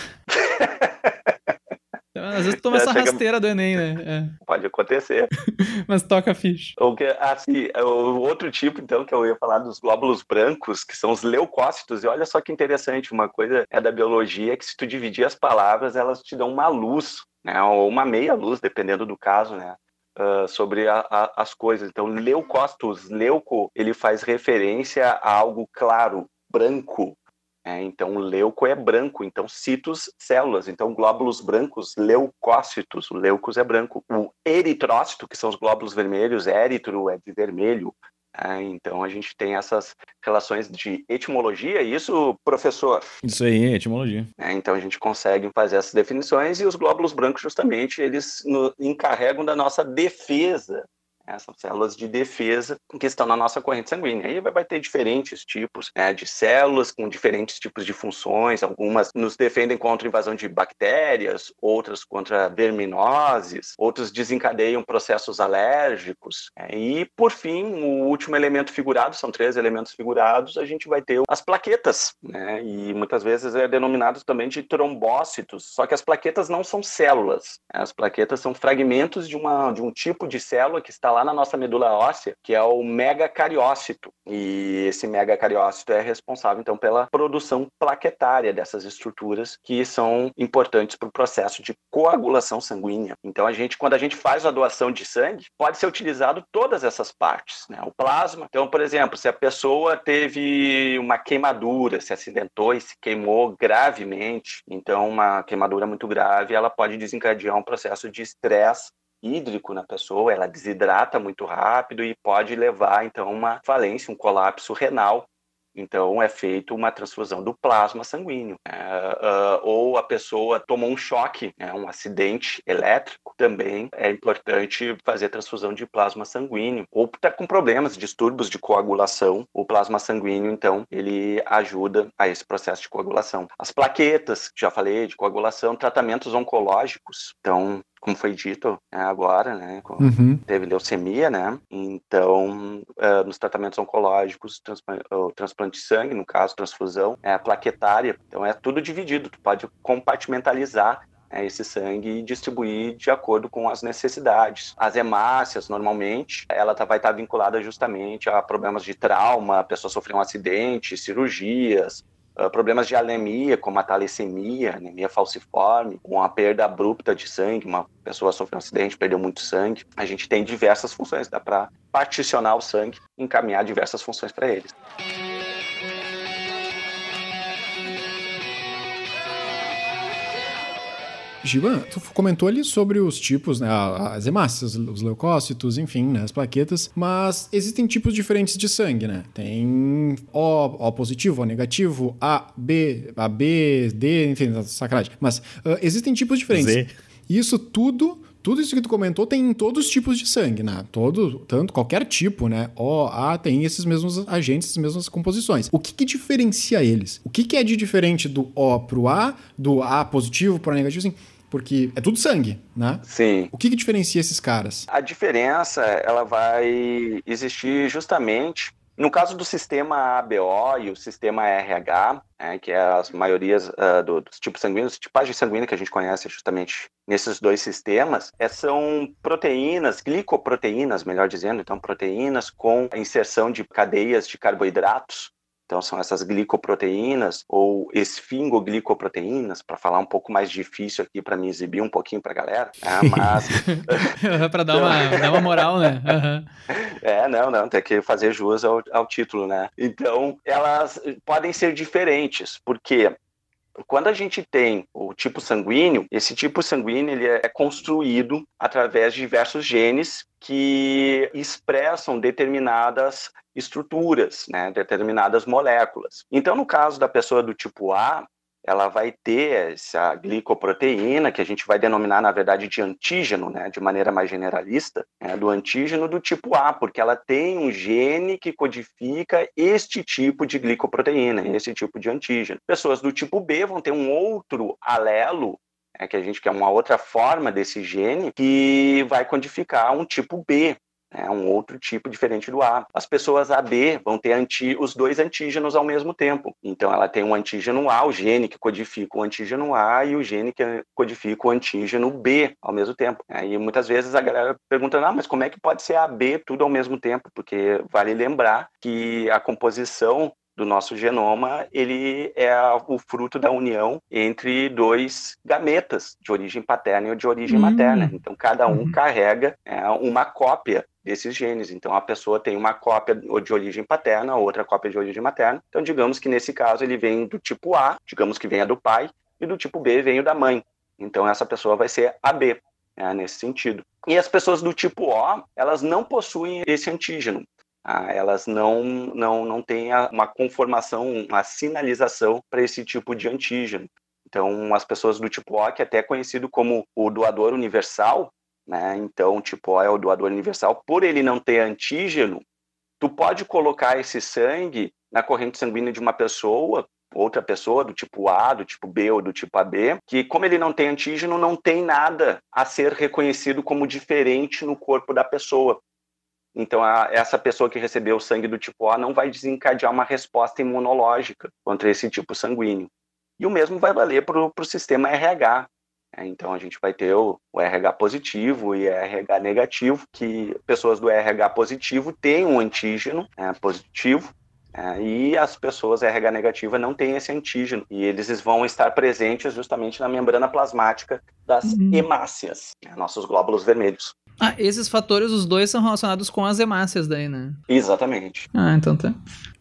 Então, às vezes tu toma É, essa rasteira do Enem, né? Pode acontecer. É, mas toca ficha. O que, assim, o outro tipo, então, que eu ia falar dos glóbulos brancos, que são os leucócitos, e olha só que interessante, uma coisa é da biologia que se tu dividir as palavras, elas te dão uma luz, né, ou uma meia luz, dependendo do caso, né, ah, sobre a- a- as coisas. Então, leucócitos, leuco, ele faz referência a algo claro, branco, é, então, o leuco é branco, então citos, células. Então, glóbulos brancos, leucócitos, o leucos é branco. O eritrócito, que são os glóbulos vermelhos, éritro é de vermelho. É, então, a gente tem essas relações de etimologia, e isso, professor. Isso aí, etimologia. né? então, a gente consegue fazer essas definições, e os glóbulos brancos, justamente, eles no- encarregam da nossa defesa. Né? São células de defesa que estão na nossa corrente sanguínea. Aí vai ter diferentes tipos né, de células com diferentes tipos de funções. Algumas nos defendem contra invasão de bactérias, outras contra verminoses, outras desencadeiam processos alérgicos. Né? E, por fim, o último elemento figurado, são três elementos figurados, a gente vai ter as plaquetas, né? E muitas vezes é denominado também de trombócitos. Só que as plaquetas não são células. Né? As plaquetas são fragmentos de, uma, de um tipo de célula que está lá na nossa medula óssea, que é o megacariócito. E esse megacariócito é responsável, então, pela produção plaquetária dessas estruturas que são importantes para o processo de coagulação sanguínea. Então, a gente, quando a gente faz a doação de sangue, pode ser utilizado todas essas partes, né? O plasma. Então, por exemplo, se a pessoa teve uma queimadura, se acidentou e se queimou gravemente, então uma queimadura muito grave, ela pode desencadear um processo de estresse hídrico na pessoa, ela desidrata muito rápido e pode levar então uma falência, um colapso renal. Então é feito uma transfusão do plasma sanguíneo. Uh, ou a pessoa tomou um choque, né, um acidente elétrico, também é importante fazer transfusão de plasma sanguíneo. Ou está com problemas, distúrbios de coagulação, o plasma sanguíneo, então, ele ajuda a esse processo de coagulação. As plaquetas, já falei, de coagulação, tratamentos oncológicos. Então, como foi dito né, agora, né, Uhum. teve leucemia, né? Então, uh, nos tratamentos oncológicos, transplante, o transplante de sangue, no caso, transfusão, é a plaquetária. Então, é tudo dividido. Tu pode compartimentalizar né, esse sangue e distribuir de acordo com as necessidades. As hemácias, normalmente, ela tá, vai estar vinculada justamente a problemas de trauma, a pessoa sofreu um acidente, cirurgias, Uh, problemas de anemia, como a talassemia, anemia falciforme, uma perda abrupta de sangue, uma pessoa sofreu um acidente, perdeu muito sangue. A gente tem diversas funções, dá para particionar o sangue, encaminhar diversas funções para eles. Giba, tu comentou ali sobre os tipos, né, as hemácias, os leucócitos, enfim, né, as plaquetas, mas existem tipos diferentes de sangue, né? Tem O, O positivo, O negativo, A, B, AB, D, enfim, sacanagem. Mas uh, existem tipos diferentes. Z. Isso tudo, tudo isso que tu comentou tem em todos os tipos de sangue, né? Todo, tanto qualquer tipo, né? O, A tem esses mesmos agentes, essas mesmas composições. O que, que diferencia eles? O que, que é de diferente do O pro A, do A positivo pro A negativo, assim? Porque é tudo sangue, né? Sim. O que, que diferencia esses caras? A diferença, ela vai existir justamente no caso do sistema ABO e o sistema RH, né, que é as maiorias uh, do, dos tipos sanguíneos, tipagem sanguínea que a gente conhece justamente nesses dois sistemas, é, são proteínas, glicoproteínas, melhor dizendo, então proteínas com a inserção de cadeias de carboidratos então, são essas glicoproteínas ou esfingoglicoproteínas, para falar um pouco mais difícil aqui para me exibir um pouquinho para a galera, né? mas... para dar uma, dar uma moral, né? Uhum. É, não, não, tem que fazer jus ao, ao título, né? Então, elas podem ser diferentes, porque quando a gente tem o tipo sanguíneo, esse tipo sanguíneo ele é construído através de diversos genes que expressam determinadas estruturas, né, determinadas moléculas. Então, no caso da pessoa do tipo A, ela vai ter essa glicoproteína, que a gente vai denominar, na verdade, de antígeno, né, de maneira mais generalista, né, do antígeno do tipo A, porque ela tem um gene que codifica este tipo de glicoproteína, esse tipo de antígeno. Pessoas do tipo B vão ter um outro alelo é, que a gente quer uma outra forma desse gene que vai codificar um tipo B, é um outro tipo diferente do A. As pessoas AB vão ter anti, os dois antígenos ao mesmo tempo. Então, ela tem um antígeno A, o gene que codifica o antígeno A, e o gene que codifica o antígeno B ao mesmo tempo. E muitas vezes a galera pergunta, ah, mas como é que pode ser AB tudo ao mesmo tempo? Porque vale lembrar que a composição do nosso genoma, ele é o fruto da união entre dois gametas de origem paterna e de origem Hum. materna. Então, cada um Uhum. carrega é, uma cópia desses genes. Então, a pessoa tem uma cópia de origem paterna, outra cópia de origem materna. Então, digamos que nesse caso ele vem do tipo A, digamos que venha do pai, e do tipo B vem da mãe. Então, essa pessoa vai ser AB, né, nesse sentido. E as pessoas do tipo O, elas não possuem esse antígeno. Ah, elas não, não, não têm uma conformação, uma sinalização para esse tipo de antígeno. Então, as pessoas do tipo O, que é até conhecido como o doador universal, né? Então, tipo O é o doador universal. Por ele não ter antígeno, tu pode colocar esse sangue na corrente sanguínea de uma pessoa, outra pessoa do tipo A, do tipo B ou do tipo AB, que como ele não tem antígeno, não tem nada a ser reconhecido como diferente no corpo da pessoa. Então, a, essa pessoa que recebeu o sangue do tipo A não vai desencadear uma resposta imunológica contra esse tipo sanguíneo. E o mesmo vai valer para o sistema RH. É, então, a gente vai ter o, o RH positivo e RH negativo, que pessoas do RH positivo têm um antígeno é, positivo, é, e as pessoas RH negativa não têm esse antígeno, e eles vão estar presentes justamente na membrana plasmática das Uhum. hemácias, né, nossos glóbulos vermelhos. Ah, esses fatores, os dois são relacionados com as hemácias daí, né? Exatamente. Ah, então tá.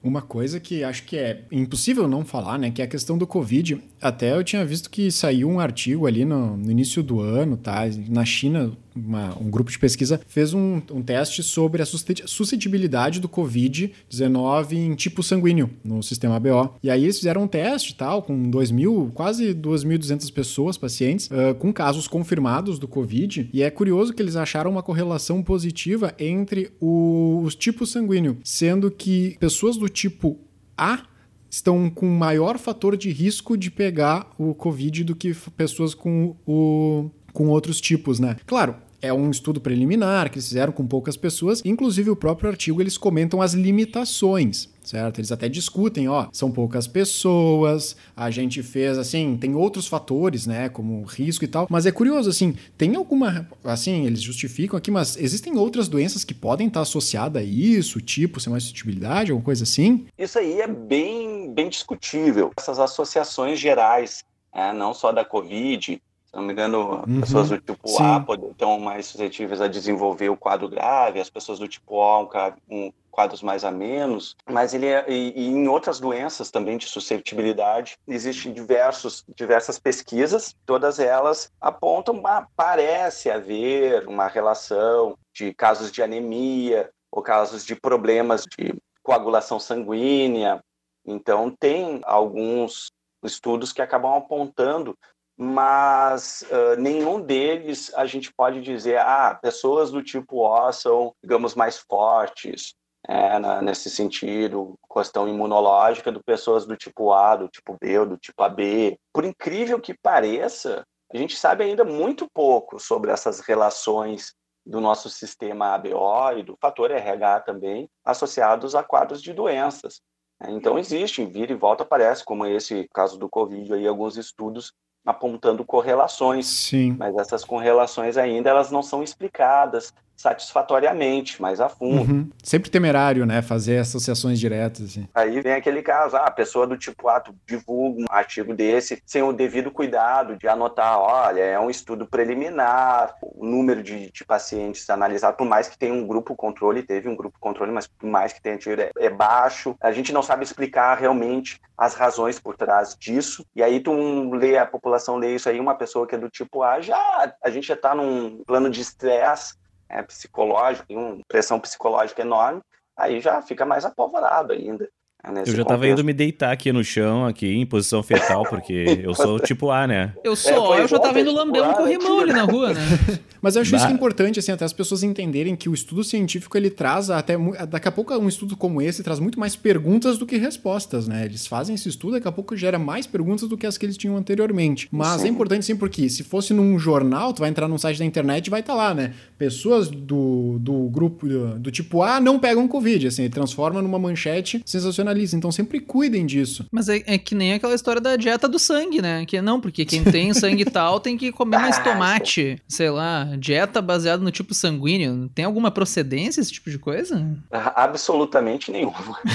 Uma coisa que acho que é impossível não falar, né? Que é a questão do Covid. Até eu tinha visto que saiu um artigo ali no, no início do ano, tá? Na China, uma- um grupo de pesquisa fez um, um teste sobre a susceti- suscetibilidade do Covid-19 em tipo sanguíneo no sistema ABO. E aí eles fizeram um teste tal, com 2 mil, quase 2.200 pessoas, pacientes, ah, com casos confirmados do Covid. E é curioso que eles acharam uma correlação positiva entre o- os tipos sanguíneos, sendo que pessoas do tipo A estão com maior fator de risco de pegar o Covid do que pessoas com, o, com outros tipos, né? Claro. É um estudo preliminar que eles fizeram com poucas pessoas. Inclusive, o próprio artigo eles comentam as limitações, certo? Eles até discutem, ó, são poucas pessoas, a gente fez assim, tem outros fatores, né, como risco e tal. Mas é curioso, assim, tem alguma, assim, eles justificam aqui, mas existem outras doenças que podem estar associadas a isso, tipo, ser uma suscetibilidade, alguma coisa assim? Isso aí é bem, bem discutível. Essas associações gerais, né, não só da Covid, se não me engano, Uhum, pessoas do tipo sim. A estão mais suscetíveis a desenvolver o quadro grave, as pessoas do tipo O, um quadros mais a menos, mas ele é, e, e em outras doenças também de suscetibilidade, existem diversos, diversas pesquisas, todas elas apontam, ah, parece haver uma relação de casos de anemia ou casos de problemas de coagulação sanguínea. Então, tem alguns estudos que acabam apontando, mas uh, nenhum deles a gente pode dizer, ah, pessoas do tipo O são, digamos, mais fortes, é, na, nesse sentido, questão imunológica, do pessoas do tipo A, do tipo B do tipo AB. Por incrível que pareça, a gente sabe ainda muito pouco sobre essas relações do nosso sistema ABO e do fator RH também, associados a quadros de doenças. Então, existem, vira e volta aparece, como esse caso do Covid, aí, alguns estudos apontando correlações, Sim. mas essas correlações ainda elas não são explicadas satisfatoriamente, mais a fundo. Uhum. Sempre temerário, né? Fazer associações diretas. Assim. Aí vem aquele caso, ah, a pessoa do tipo A, tu divulga um artigo desse sem o devido cuidado de anotar, olha, é um estudo preliminar, o número de, de pacientes analisado, por mais que tenha um grupo controle, teve um grupo controle, mas por mais que tenha tido, é, é baixo. A gente não sabe explicar realmente as razões por trás disso. E aí tu um, lê, a população lê isso aí, uma pessoa que é do tipo A, já a gente já está num plano de estresse é, psicológico, tem uma pressão psicológica enorme, aí já fica mais apavorado ainda. Né, Eu já tava indo me deitar aqui no chão, aqui em posição fetal, porque eu sou tipo A, né? Eu sou, É, eu já tava indo lamber um corrimão né? ali na rua, né? Mas eu acho isso Bah. importante, assim, até as pessoas entenderem que o estudo científico ele traz até. Daqui a pouco um estudo como esse traz muito mais perguntas do que respostas, né? Eles fazem esse estudo, daqui a pouco gera mais perguntas do que as que eles tinham anteriormente. Mas é importante sim, porque se fosse num jornal, tu vai entrar num site da internet e vai estar lá, né? Pessoas do, do grupo do, do tipo A não pegam Covid, assim, ele transforma numa manchete sensacionalista. Então sempre cuidem disso. Mas é, é que nem aquela história da dieta do sangue, né? Que não, porque quem tem sangue tal tem que comer mais Ah, tomate. Sei lá, dieta baseada no tipo sanguíneo. Tem alguma procedência esse tipo de coisa? Absolutamente nenhuma.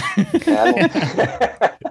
É, não,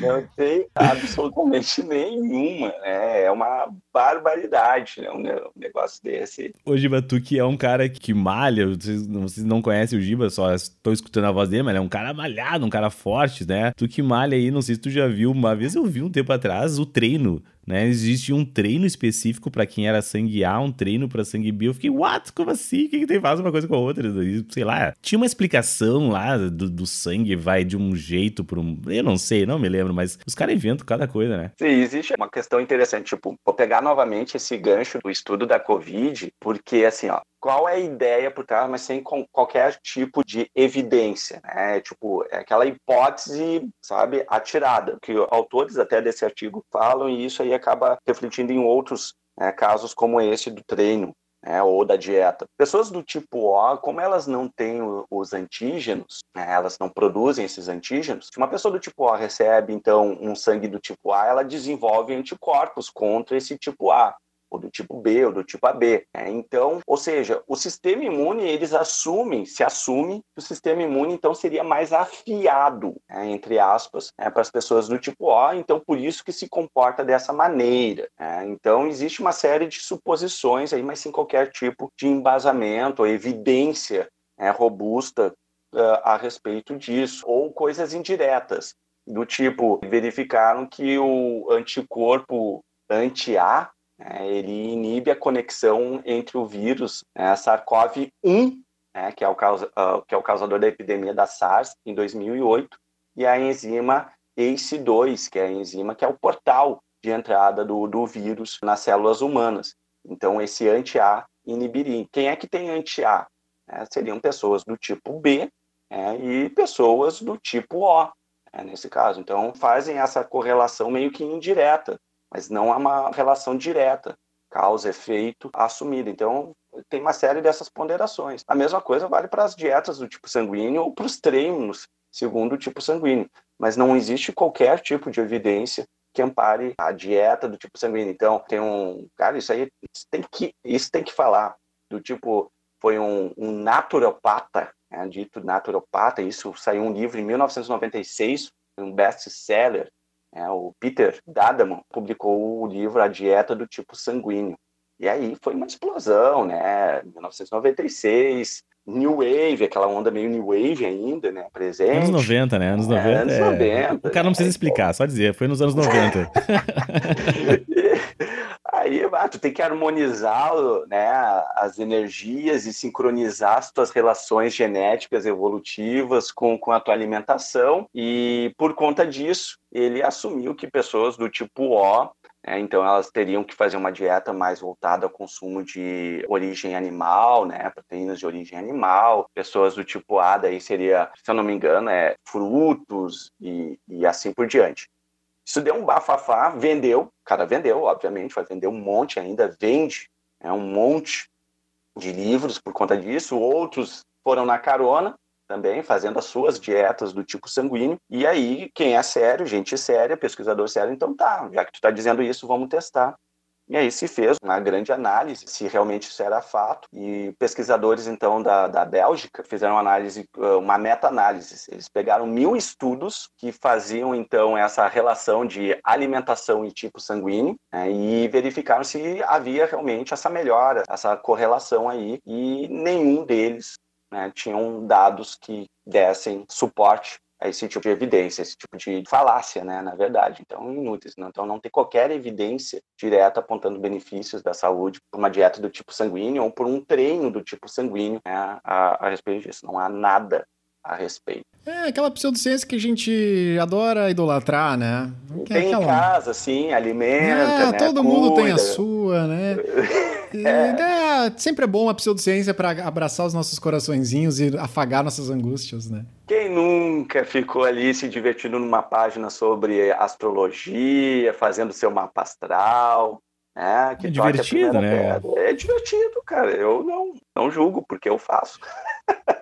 não tem absolutamente nenhuma. né? É uma barbaridade, né? Um ne- negócio desse. Ô, Giba, tu que é um cara que malha, vocês não, vocês não conhecem o Giba, só estão escutando a voz dele, mas ele é um cara malhado, um cara forte, né? Tu que malha aí, não sei se tu já viu, uma vez eu vi um tempo atrás o treino né? Existe um treino específico pra quem era sangue A, um treino pra sangue B. Eu fiquei, what? Como assim? O que, que tem faz uma coisa com a outra? Sei lá, tinha uma explicação lá do, do sangue vai de um jeito pra um. Eu não sei, não me lembro, mas os caras inventam cada coisa, né? Sim, existe uma questão interessante, tipo, vou pegar novamente esse gancho do estudo da Covid, porque assim, ó, qual é a ideia por trás, mas sem qualquer tipo de evidência, né? Tipo, é aquela hipótese, sabe, atirada, que autores até desse artigo falam, e isso aí acaba refletindo em outros né, casos como esse do treino, né, ou da dieta. Pessoas do tipo O, como elas não têm os antígenos, né, elas não produzem esses antígenos, se uma pessoa do tipo O recebe, então, um sangue do tipo A, ela desenvolve anticorpos contra esse tipo A ou do tipo B, ou do tipo AB. né? Então, ou seja, o sistema imune, eles assumem, se assume que o sistema imune, então, seria mais afiado, né, entre aspas, né, para as pessoas do tipo O, então, por isso que se comporta dessa maneira. né? Então, existe uma série de suposições aí, mas sem qualquer tipo de embasamento ou evidência né, robusta ah, a respeito disso, ou coisas indiretas, do tipo, verificaram que o anticorpo anti-A né, ele inibe a conexão entre o vírus né, SARS-CoV-1, né, que, é ah, que é o causador da epidemia da SARS em 2008, e a enzima ACE2, que é a enzima que é o portal de entrada do, do vírus nas células humanas. Então, esse anti-A inibiria. Quem é que tem anti-A? Né, seriam pessoas do tipo B né, e pessoas do tipo O, né, nesse caso. Então, fazem essa correlação meio que indireta mas não há uma relação direta, causa, efeito assumida. Então, tem uma série dessas ponderações. A mesma coisa vale para as dietas do tipo sanguíneo ou para os treinos segundo o tipo sanguíneo, mas não existe qualquer tipo de evidência que ampare a dieta do tipo sanguíneo. Então, tem um, cara, isso aí isso tem que isso tem que falar do tipo foi um, um naturopata, né, dito naturopata, isso saiu um livro em 1996, um best-seller, é, o Peter Dadamon publicou o livro A Dieta do Tipo Sanguíneo. E aí foi uma explosão, né? 1996, New Wave, aquela onda meio New Wave ainda, né? Presente. Anos 90, né? Anos 90. É, anos é- 90, O cara não precisa né? explicar, só dizer, foi nos anos 90. Aí, ah, tu tem que harmonizar né, as energias e sincronizar as tuas relações genéticas evolutivas com, com a tua alimentação. E por conta disso, ele assumiu que pessoas do tipo O, né, então elas teriam que fazer uma dieta mais voltada ao consumo de origem animal, né, proteínas de origem animal. Pessoas do tipo A, daí seria, se eu não me engano, é frutos e, e assim por diante. Isso deu um bafafá, vendeu, o cara vendeu, obviamente, vai vender um monte ainda, vende né, um monte de livros por conta disso, outros foram na carona também, fazendo as suas dietas do tipo sanguíneo, e aí, quem é sério, gente séria, pesquisador sério, então tá, já que tu tá dizendo isso, vamos testar. E aí se fez uma grande análise se realmente isso era fato. E pesquisadores, então, da, da Bélgica fizeram uma análise, uma meta-análise. Eles pegaram mil estudos que faziam, então, essa relação de alimentação e tipo sanguíneo né, e verificaram se havia realmente essa melhora, essa correlação aí. E nenhum deles né, tinham dados que dessem suporte a esse tipo de evidência, esse tipo de falácia, né, na verdade. Então, inúteis. Né? Então, não tem qualquer evidência direta apontando benefícios da saúde por uma dieta do tipo sanguíneo ou por um treino do tipo sanguíneo né, a, a respeito disso. Não há nada a respeito. É aquela pseudociência que a gente adora idolatrar, né? Que é tem em aquela- casa, sim, alimenta, É, né, todo mundo tem a cuida. sua, né? É, sempre é bom a pseudociência para abraçar os nossos coraçõezinhos e afagar nossas angústias, né? Quem nunca ficou ali se divertindo numa página sobre astrologia, fazendo seu mapa astral, né? Que É divertido, né? pedra. É divertido, cara. Eu não, não julgo, porque eu faço.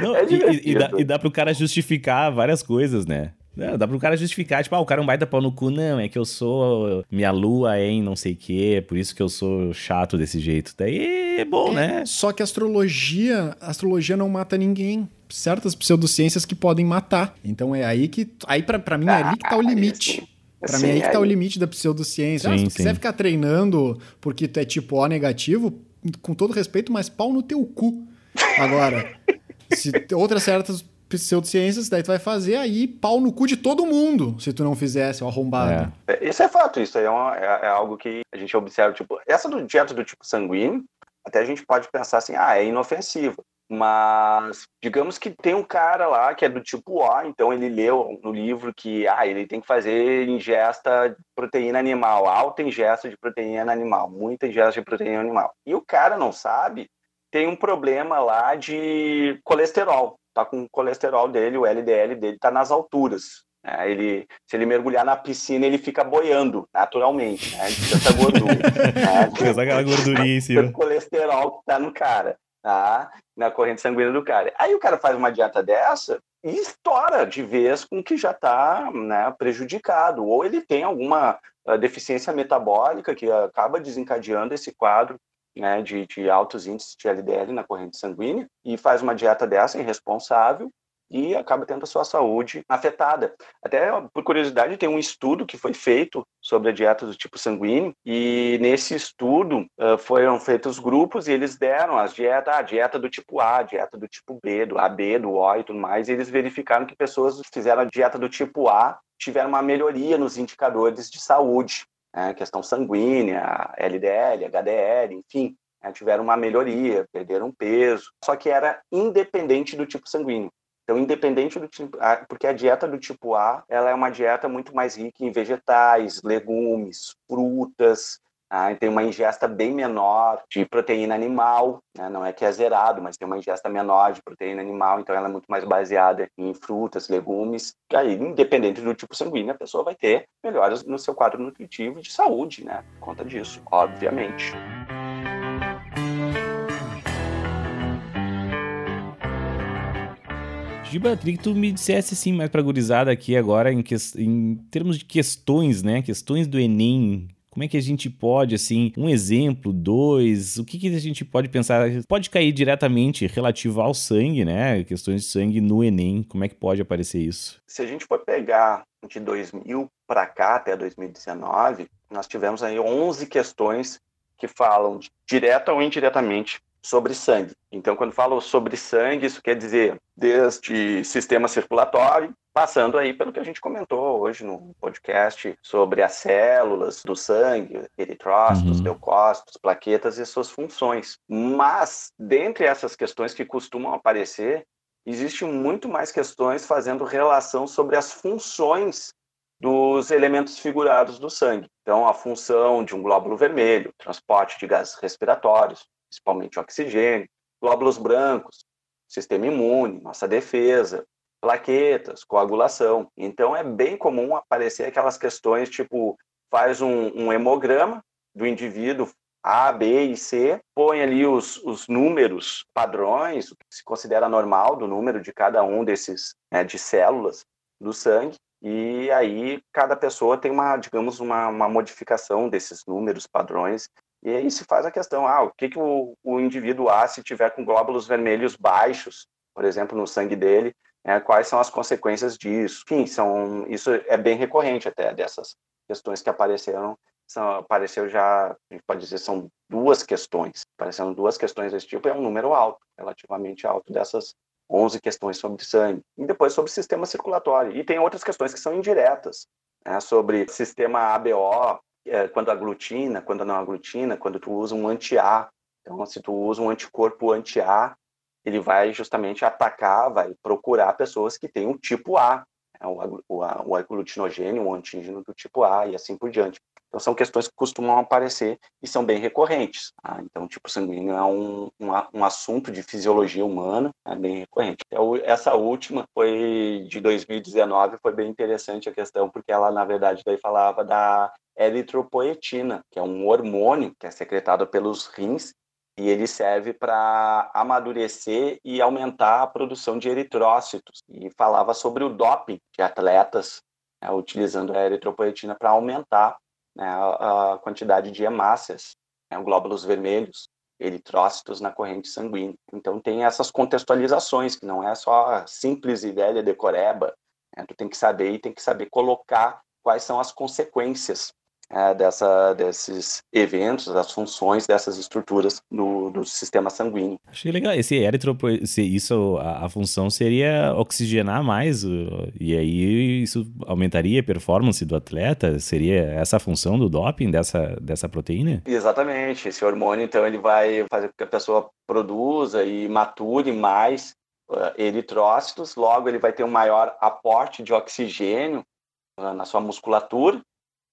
Não, É e- e, dá, e dá pro cara justificar várias coisas, né? Não, dá pro cara justificar, tipo, ah, o cara é um baita pau no cu. Não, é que eu sou. Minha lua é em não sei o quê, por isso que eu sou chato desse jeito. Daí é bom, né? Só que a astrologia, a astrologia não mata ninguém. Certas pseudociências que podem matar. Então é aí que. Aí pra, pra mim é ali que tá o limite. isso. Pra Sim, mim é aí que tá o aí- limite da pseudociência. Ah, Sim, se tu quiser ficar treinando porque tu é tipo O negativo, com todo respeito, mas pau no teu cu. Agora, se outras certas pseudociências, daí tu vai fazer aí pau no cu de todo mundo se tu não fizesse o arrombado. É, Isso é fato, isso aí é, uma- é- é algo que a gente observa, tipo, essa do dieta do tipo sanguíneo, até a gente pode pensar assim, ah, é inofensiva. Mas digamos que tem um cara lá que é do tipo O, então ele leu no livro que ah, ele tem que fazer ingesta de proteína animal, alta ingesta de proteína animal, muita ingesta de proteína animal. E o cara não sabe, tem um problema lá de colesterol. Tá com o colesterol dele, o LDL dele tá nas alturas. né? ele, se ele mergulhar na piscina, ele fica boiando naturalmente, né? De tanta gordura. né? Aquela gordurinha em cima. Pelo colesterol que tá no cara, tá? Na corrente sanguínea do cara. Aí o cara faz uma dieta dessa e estoura de vez com o que já tá né, prejudicado. Ou ele tem alguma ah, deficiência metabólica que acaba desencadeando esse quadro né, de, de altos índices de LDL na corrente sanguínea e faz uma dieta dessa irresponsável e acaba tendo a sua saúde afetada. Até por curiosidade, tem um estudo que foi feito sobre a dieta do tipo sanguíneo e nesse estudo uh, foram feitos grupos e eles deram as dietas, a dieta do tipo A, a dieta do tipo B, do AB, do O e tudo mais, e eles verificaram que pessoas fizeram a dieta do tipo A tiveram uma melhoria nos indicadores de saúde, né, questão sanguínea, LDL, HDL, enfim, né, tiveram uma melhoria, perderam peso, só que era independente do tipo sanguíneo. Então, independente do tipo, porque a dieta do tipo A, ela é uma dieta muito mais rica em vegetais, legumes, frutas, E tem uma ingesta bem menor de proteína animal, né? não é que é zerado, mas tem uma ingesta menor de proteína animal, então ela é muito mais baseada em frutas, legumes. E aí, independente do tipo sanguíneo, a pessoa vai ter melhoras no seu quadro nutritivo e de saúde, né? Por conta disso, obviamente. Giba, queria que tu me dissesse assim, mais pra gurizada aqui agora, em, ques- em termos de questões, né? Questões do Enem. Como é que a gente pode, assim, um exemplo, dois, o que, que a gente pode pensar? Pode cair diretamente relativo ao sangue, né? Questões de sangue no Enem. Como é que pode aparecer isso? se a gente for pegar de 2000 para cá até 2019, nós tivemos aí 11 questões que falam direta ou indiretamente sobre sangue. Então, quando falo sobre sangue, isso quer dizer desde sistema circulatório, passando aí pelo que a gente comentou hoje no podcast sobre as células do sangue, eritrócitos, Uhum. leucócitos, plaquetas e suas funções. Mas, dentre essas questões que costumam aparecer, existem muito mais questões fazendo relação sobre as funções dos elementos figurados do sangue. Então, a função de um glóbulo vermelho, transporte de gases respiratórios, principalmente oxigênio, glóbulos brancos, sistema imune, nossa defesa, plaquetas, coagulação. Então, é bem comum aparecer aquelas questões tipo, faz um, um hemograma do indivíduo a, B e C, põe ali os, os números padrões, o que se considera normal do número de cada um desses, né, de células do sangue, e aí cada pessoa tem uma, digamos, uma, uma modificação desses números padrões, e aí se faz a questão, ah, o que, que o, o indivíduo A, se tiver com glóbulos vermelhos baixos, por exemplo, no sangue dele, né, quais são as consequências disso? Enfim, são, isso é bem recorrente até, dessas questões que apareceram são, apareceu já, a gente pode dizer, são duas questões. Aparecendo duas questões desse tipo, é um número alto, relativamente alto dessas 11 questões sobre sangue. E depois sobre sistema circulatório. E tem outras questões que são indiretas, né, sobre sistema ABO, é, quando aglutina, quando não aglutina, quando tu usa um anti-A. Então, se tu usa um anticorpo anti-A, ele vai justamente atacar, vai procurar pessoas que têm o tipo A, né, a- o aglutinogênio, o antígeno do tipo A e assim por diante. Então, são questões que costumam aparecer e são bem recorrentes. tá? Então, tipo sanguíneo é um, um, um assunto de fisiologia humana é bem recorrente. É o- Essa última foi de 2019, foi bem interessante a questão, porque ela, na verdade, daí falava da eritropoetina, que é um hormônio que é secretado pelos rins e ele serve para amadurecer e aumentar a produção de eritrócitos. E falava sobre o doping de atletas né, utilizando a eritropoetina para aumentar né, a, a quantidade de hemácias, né, glóbulos vermelhos, eritrócitos na corrente sanguínea. Então tem essas contextualizações, que não é só simples e velha decoreba, né, tu tem que saber e tem que saber colocar quais são as consequências é, dessa, desses eventos, das funções dessas estruturas do, do sistema sanguíneo. Achei legal. Esse eritropoetina, isso, a, a, função seria oxigenar mais, e aí isso aumentaria a performance do atleta? Seria essa a função do doping, dessa, dessa proteína? Exatamente. Esse hormônio, então, ele vai fazer com que a pessoa produza e mature mais uh, eritrócitos, logo ele vai ter um maior aporte de oxigênio uh, na sua musculatura,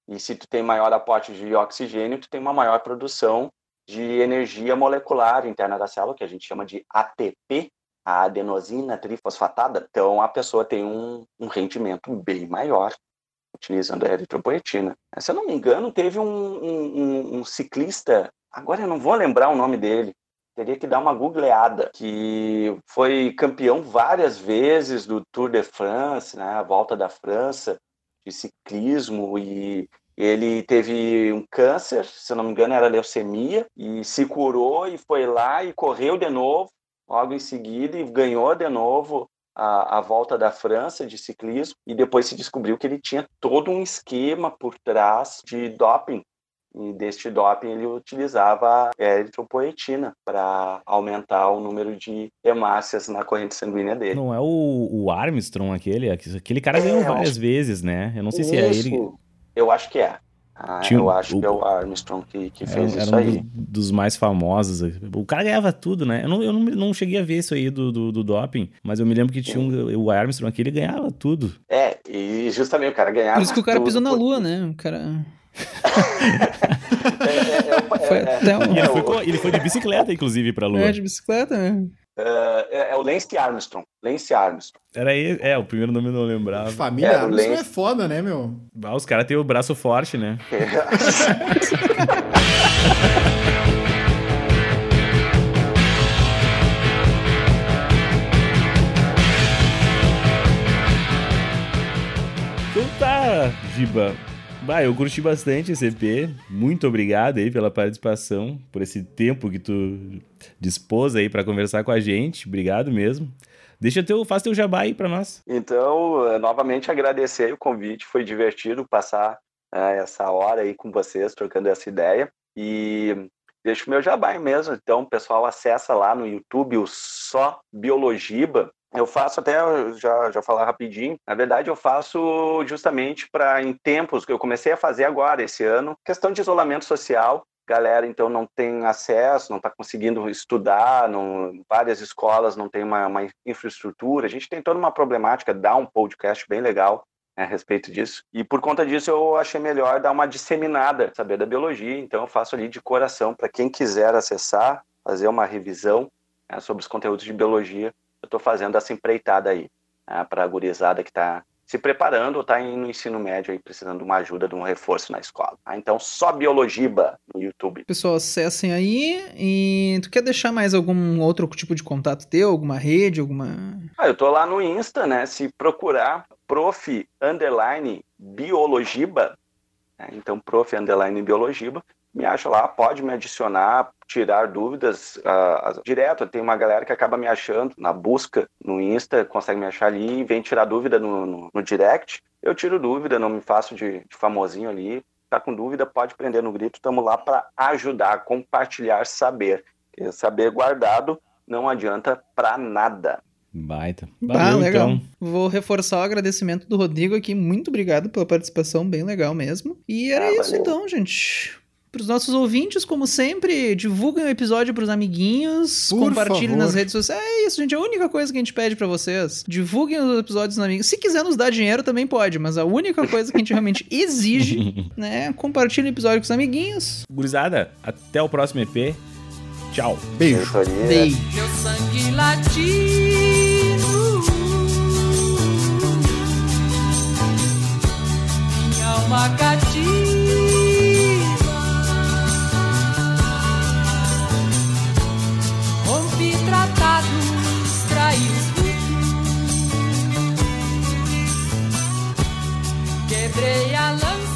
e se tu tem maior aporte de oxigênio, tu tem uma maior produção de energia molecular interna da célula, que a gente chama de ATP, a adenosina trifosfatada. Então, a pessoa tem um, um rendimento bem maior utilizando a eritropoetina. Se eu não me engano, teve um, um, um ciclista, agora eu não vou lembrar o nome dele, teria que dar uma googleada, que foi campeão várias vezes do Tour de France, né, a volta da França, de ciclismo e ele teve um câncer, se não me engano era leucemia, e se curou e foi lá e correu de novo, logo em seguida, e ganhou de novo a, a volta da França de ciclismo, e depois se descobriu que ele tinha todo um esquema por trás de doping, e deste doping ele utilizava a eritropoetina para aumentar o número de hemácias na corrente sanguínea dele. Não é o, o Armstrong aquele? Aquele cara ganhou é, várias acho... vezes, né? Eu não sei Isso, se é ele. Eu acho que é. Ah, Tinha, eu acho o, que é o Armstrong que, que fez era isso um aí. Dos, mais famosos. O cara ganhava tudo, né? Eu não, eu não, não cheguei a ver isso aí do, do, do doping, mas eu me lembro que tinha um, o Armstrong aqui, ele ganhava tudo. É, e justamente o cara ganhava. Por isso que o cara pisou na lua, né? O cara. um... ele, foi, ele foi de bicicleta, inclusive, pra Lua. É, de bicicleta, né? Uh, é, é, o Lance Armstrong. Lance Armstrong. Era ele, é, o primeiro nome eu não lembrava. Família é, Armstrong Lance... é foda, né, meu? Ah, os caras têm o braço forte, né? então tá, Giba. Bah, eu curti bastante esse EP. Muito obrigado aí pela participação, por esse tempo que tu dispôs aí para conversar com a gente. Obrigado mesmo. Deixa teu, faz teu jabá aí para nós. Então, eh, novamente agradecer o convite, foi divertido passar é, essa hora aí com vocês, trocando essa ideia. E deixa o meu jabá mesmo. Então, pessoal, acessa lá no YouTube o Só Biologiba, eu faço até, já, já falar rapidinho, na verdade eu faço justamente para, em tempos que eu comecei a fazer agora, esse ano, questão de isolamento social, galera então não tem acesso, não está conseguindo estudar, não, várias escolas não têm uma, uma, infraestrutura, a gente tem toda uma problemática, dá um podcast bem legal né, a respeito disso, e por conta disso eu achei melhor dar uma disseminada, saber da biologia, então eu faço ali de coração para quem quiser acessar, fazer uma revisão né, sobre os conteúdos de biologia, estou fazendo essa empreitada aí né, para a gurizada que está se preparando ou está no ensino médio aí precisando de uma ajuda, de um reforço na escola. Ah, então, só Biologiba no YouTube. Pessoal, acessem aí e tu quer deixar mais algum outro tipo de contato teu, alguma rede, alguma... Ah, eu tô lá no Insta, né, se procurar prof, underline, biologiba, né, então prof, underline, biologiba, me acha lá, pode me adicionar, tirar dúvidas uh, direto. Tem uma galera que acaba me achando na busca no Insta, consegue me achar ali e vem tirar dúvida no, no, no direct. Eu tiro dúvida, não me faço de, de famosinho ali. Tá com dúvida, pode prender no grito. Estamos lá para ajudar, compartilhar saber. Porque saber guardado não adianta para nada. Baita. Valeu, ah, legal. Então. Vou reforçar o agradecimento do Rodrigo aqui. Muito obrigado pela participação, bem legal mesmo. E era ah, isso valeu. então, gente para os nossos ouvintes, como sempre, divulguem o episódio para os amiguinhos, Por compartilhem favor. nas redes sociais. É isso, gente, é a única coisa que a gente pede para vocês. Divulguem os episódios nos amigos. Se quiser nos dar dinheiro também pode, mas a única coisa que a gente realmente exige, né, é compartilhe o episódio com os amiguinhos. Gurizada, até o próximo EP. Tchau. Beijo. Beijo. Meu sangue latino. Minha alma cativa. Quebrei lança.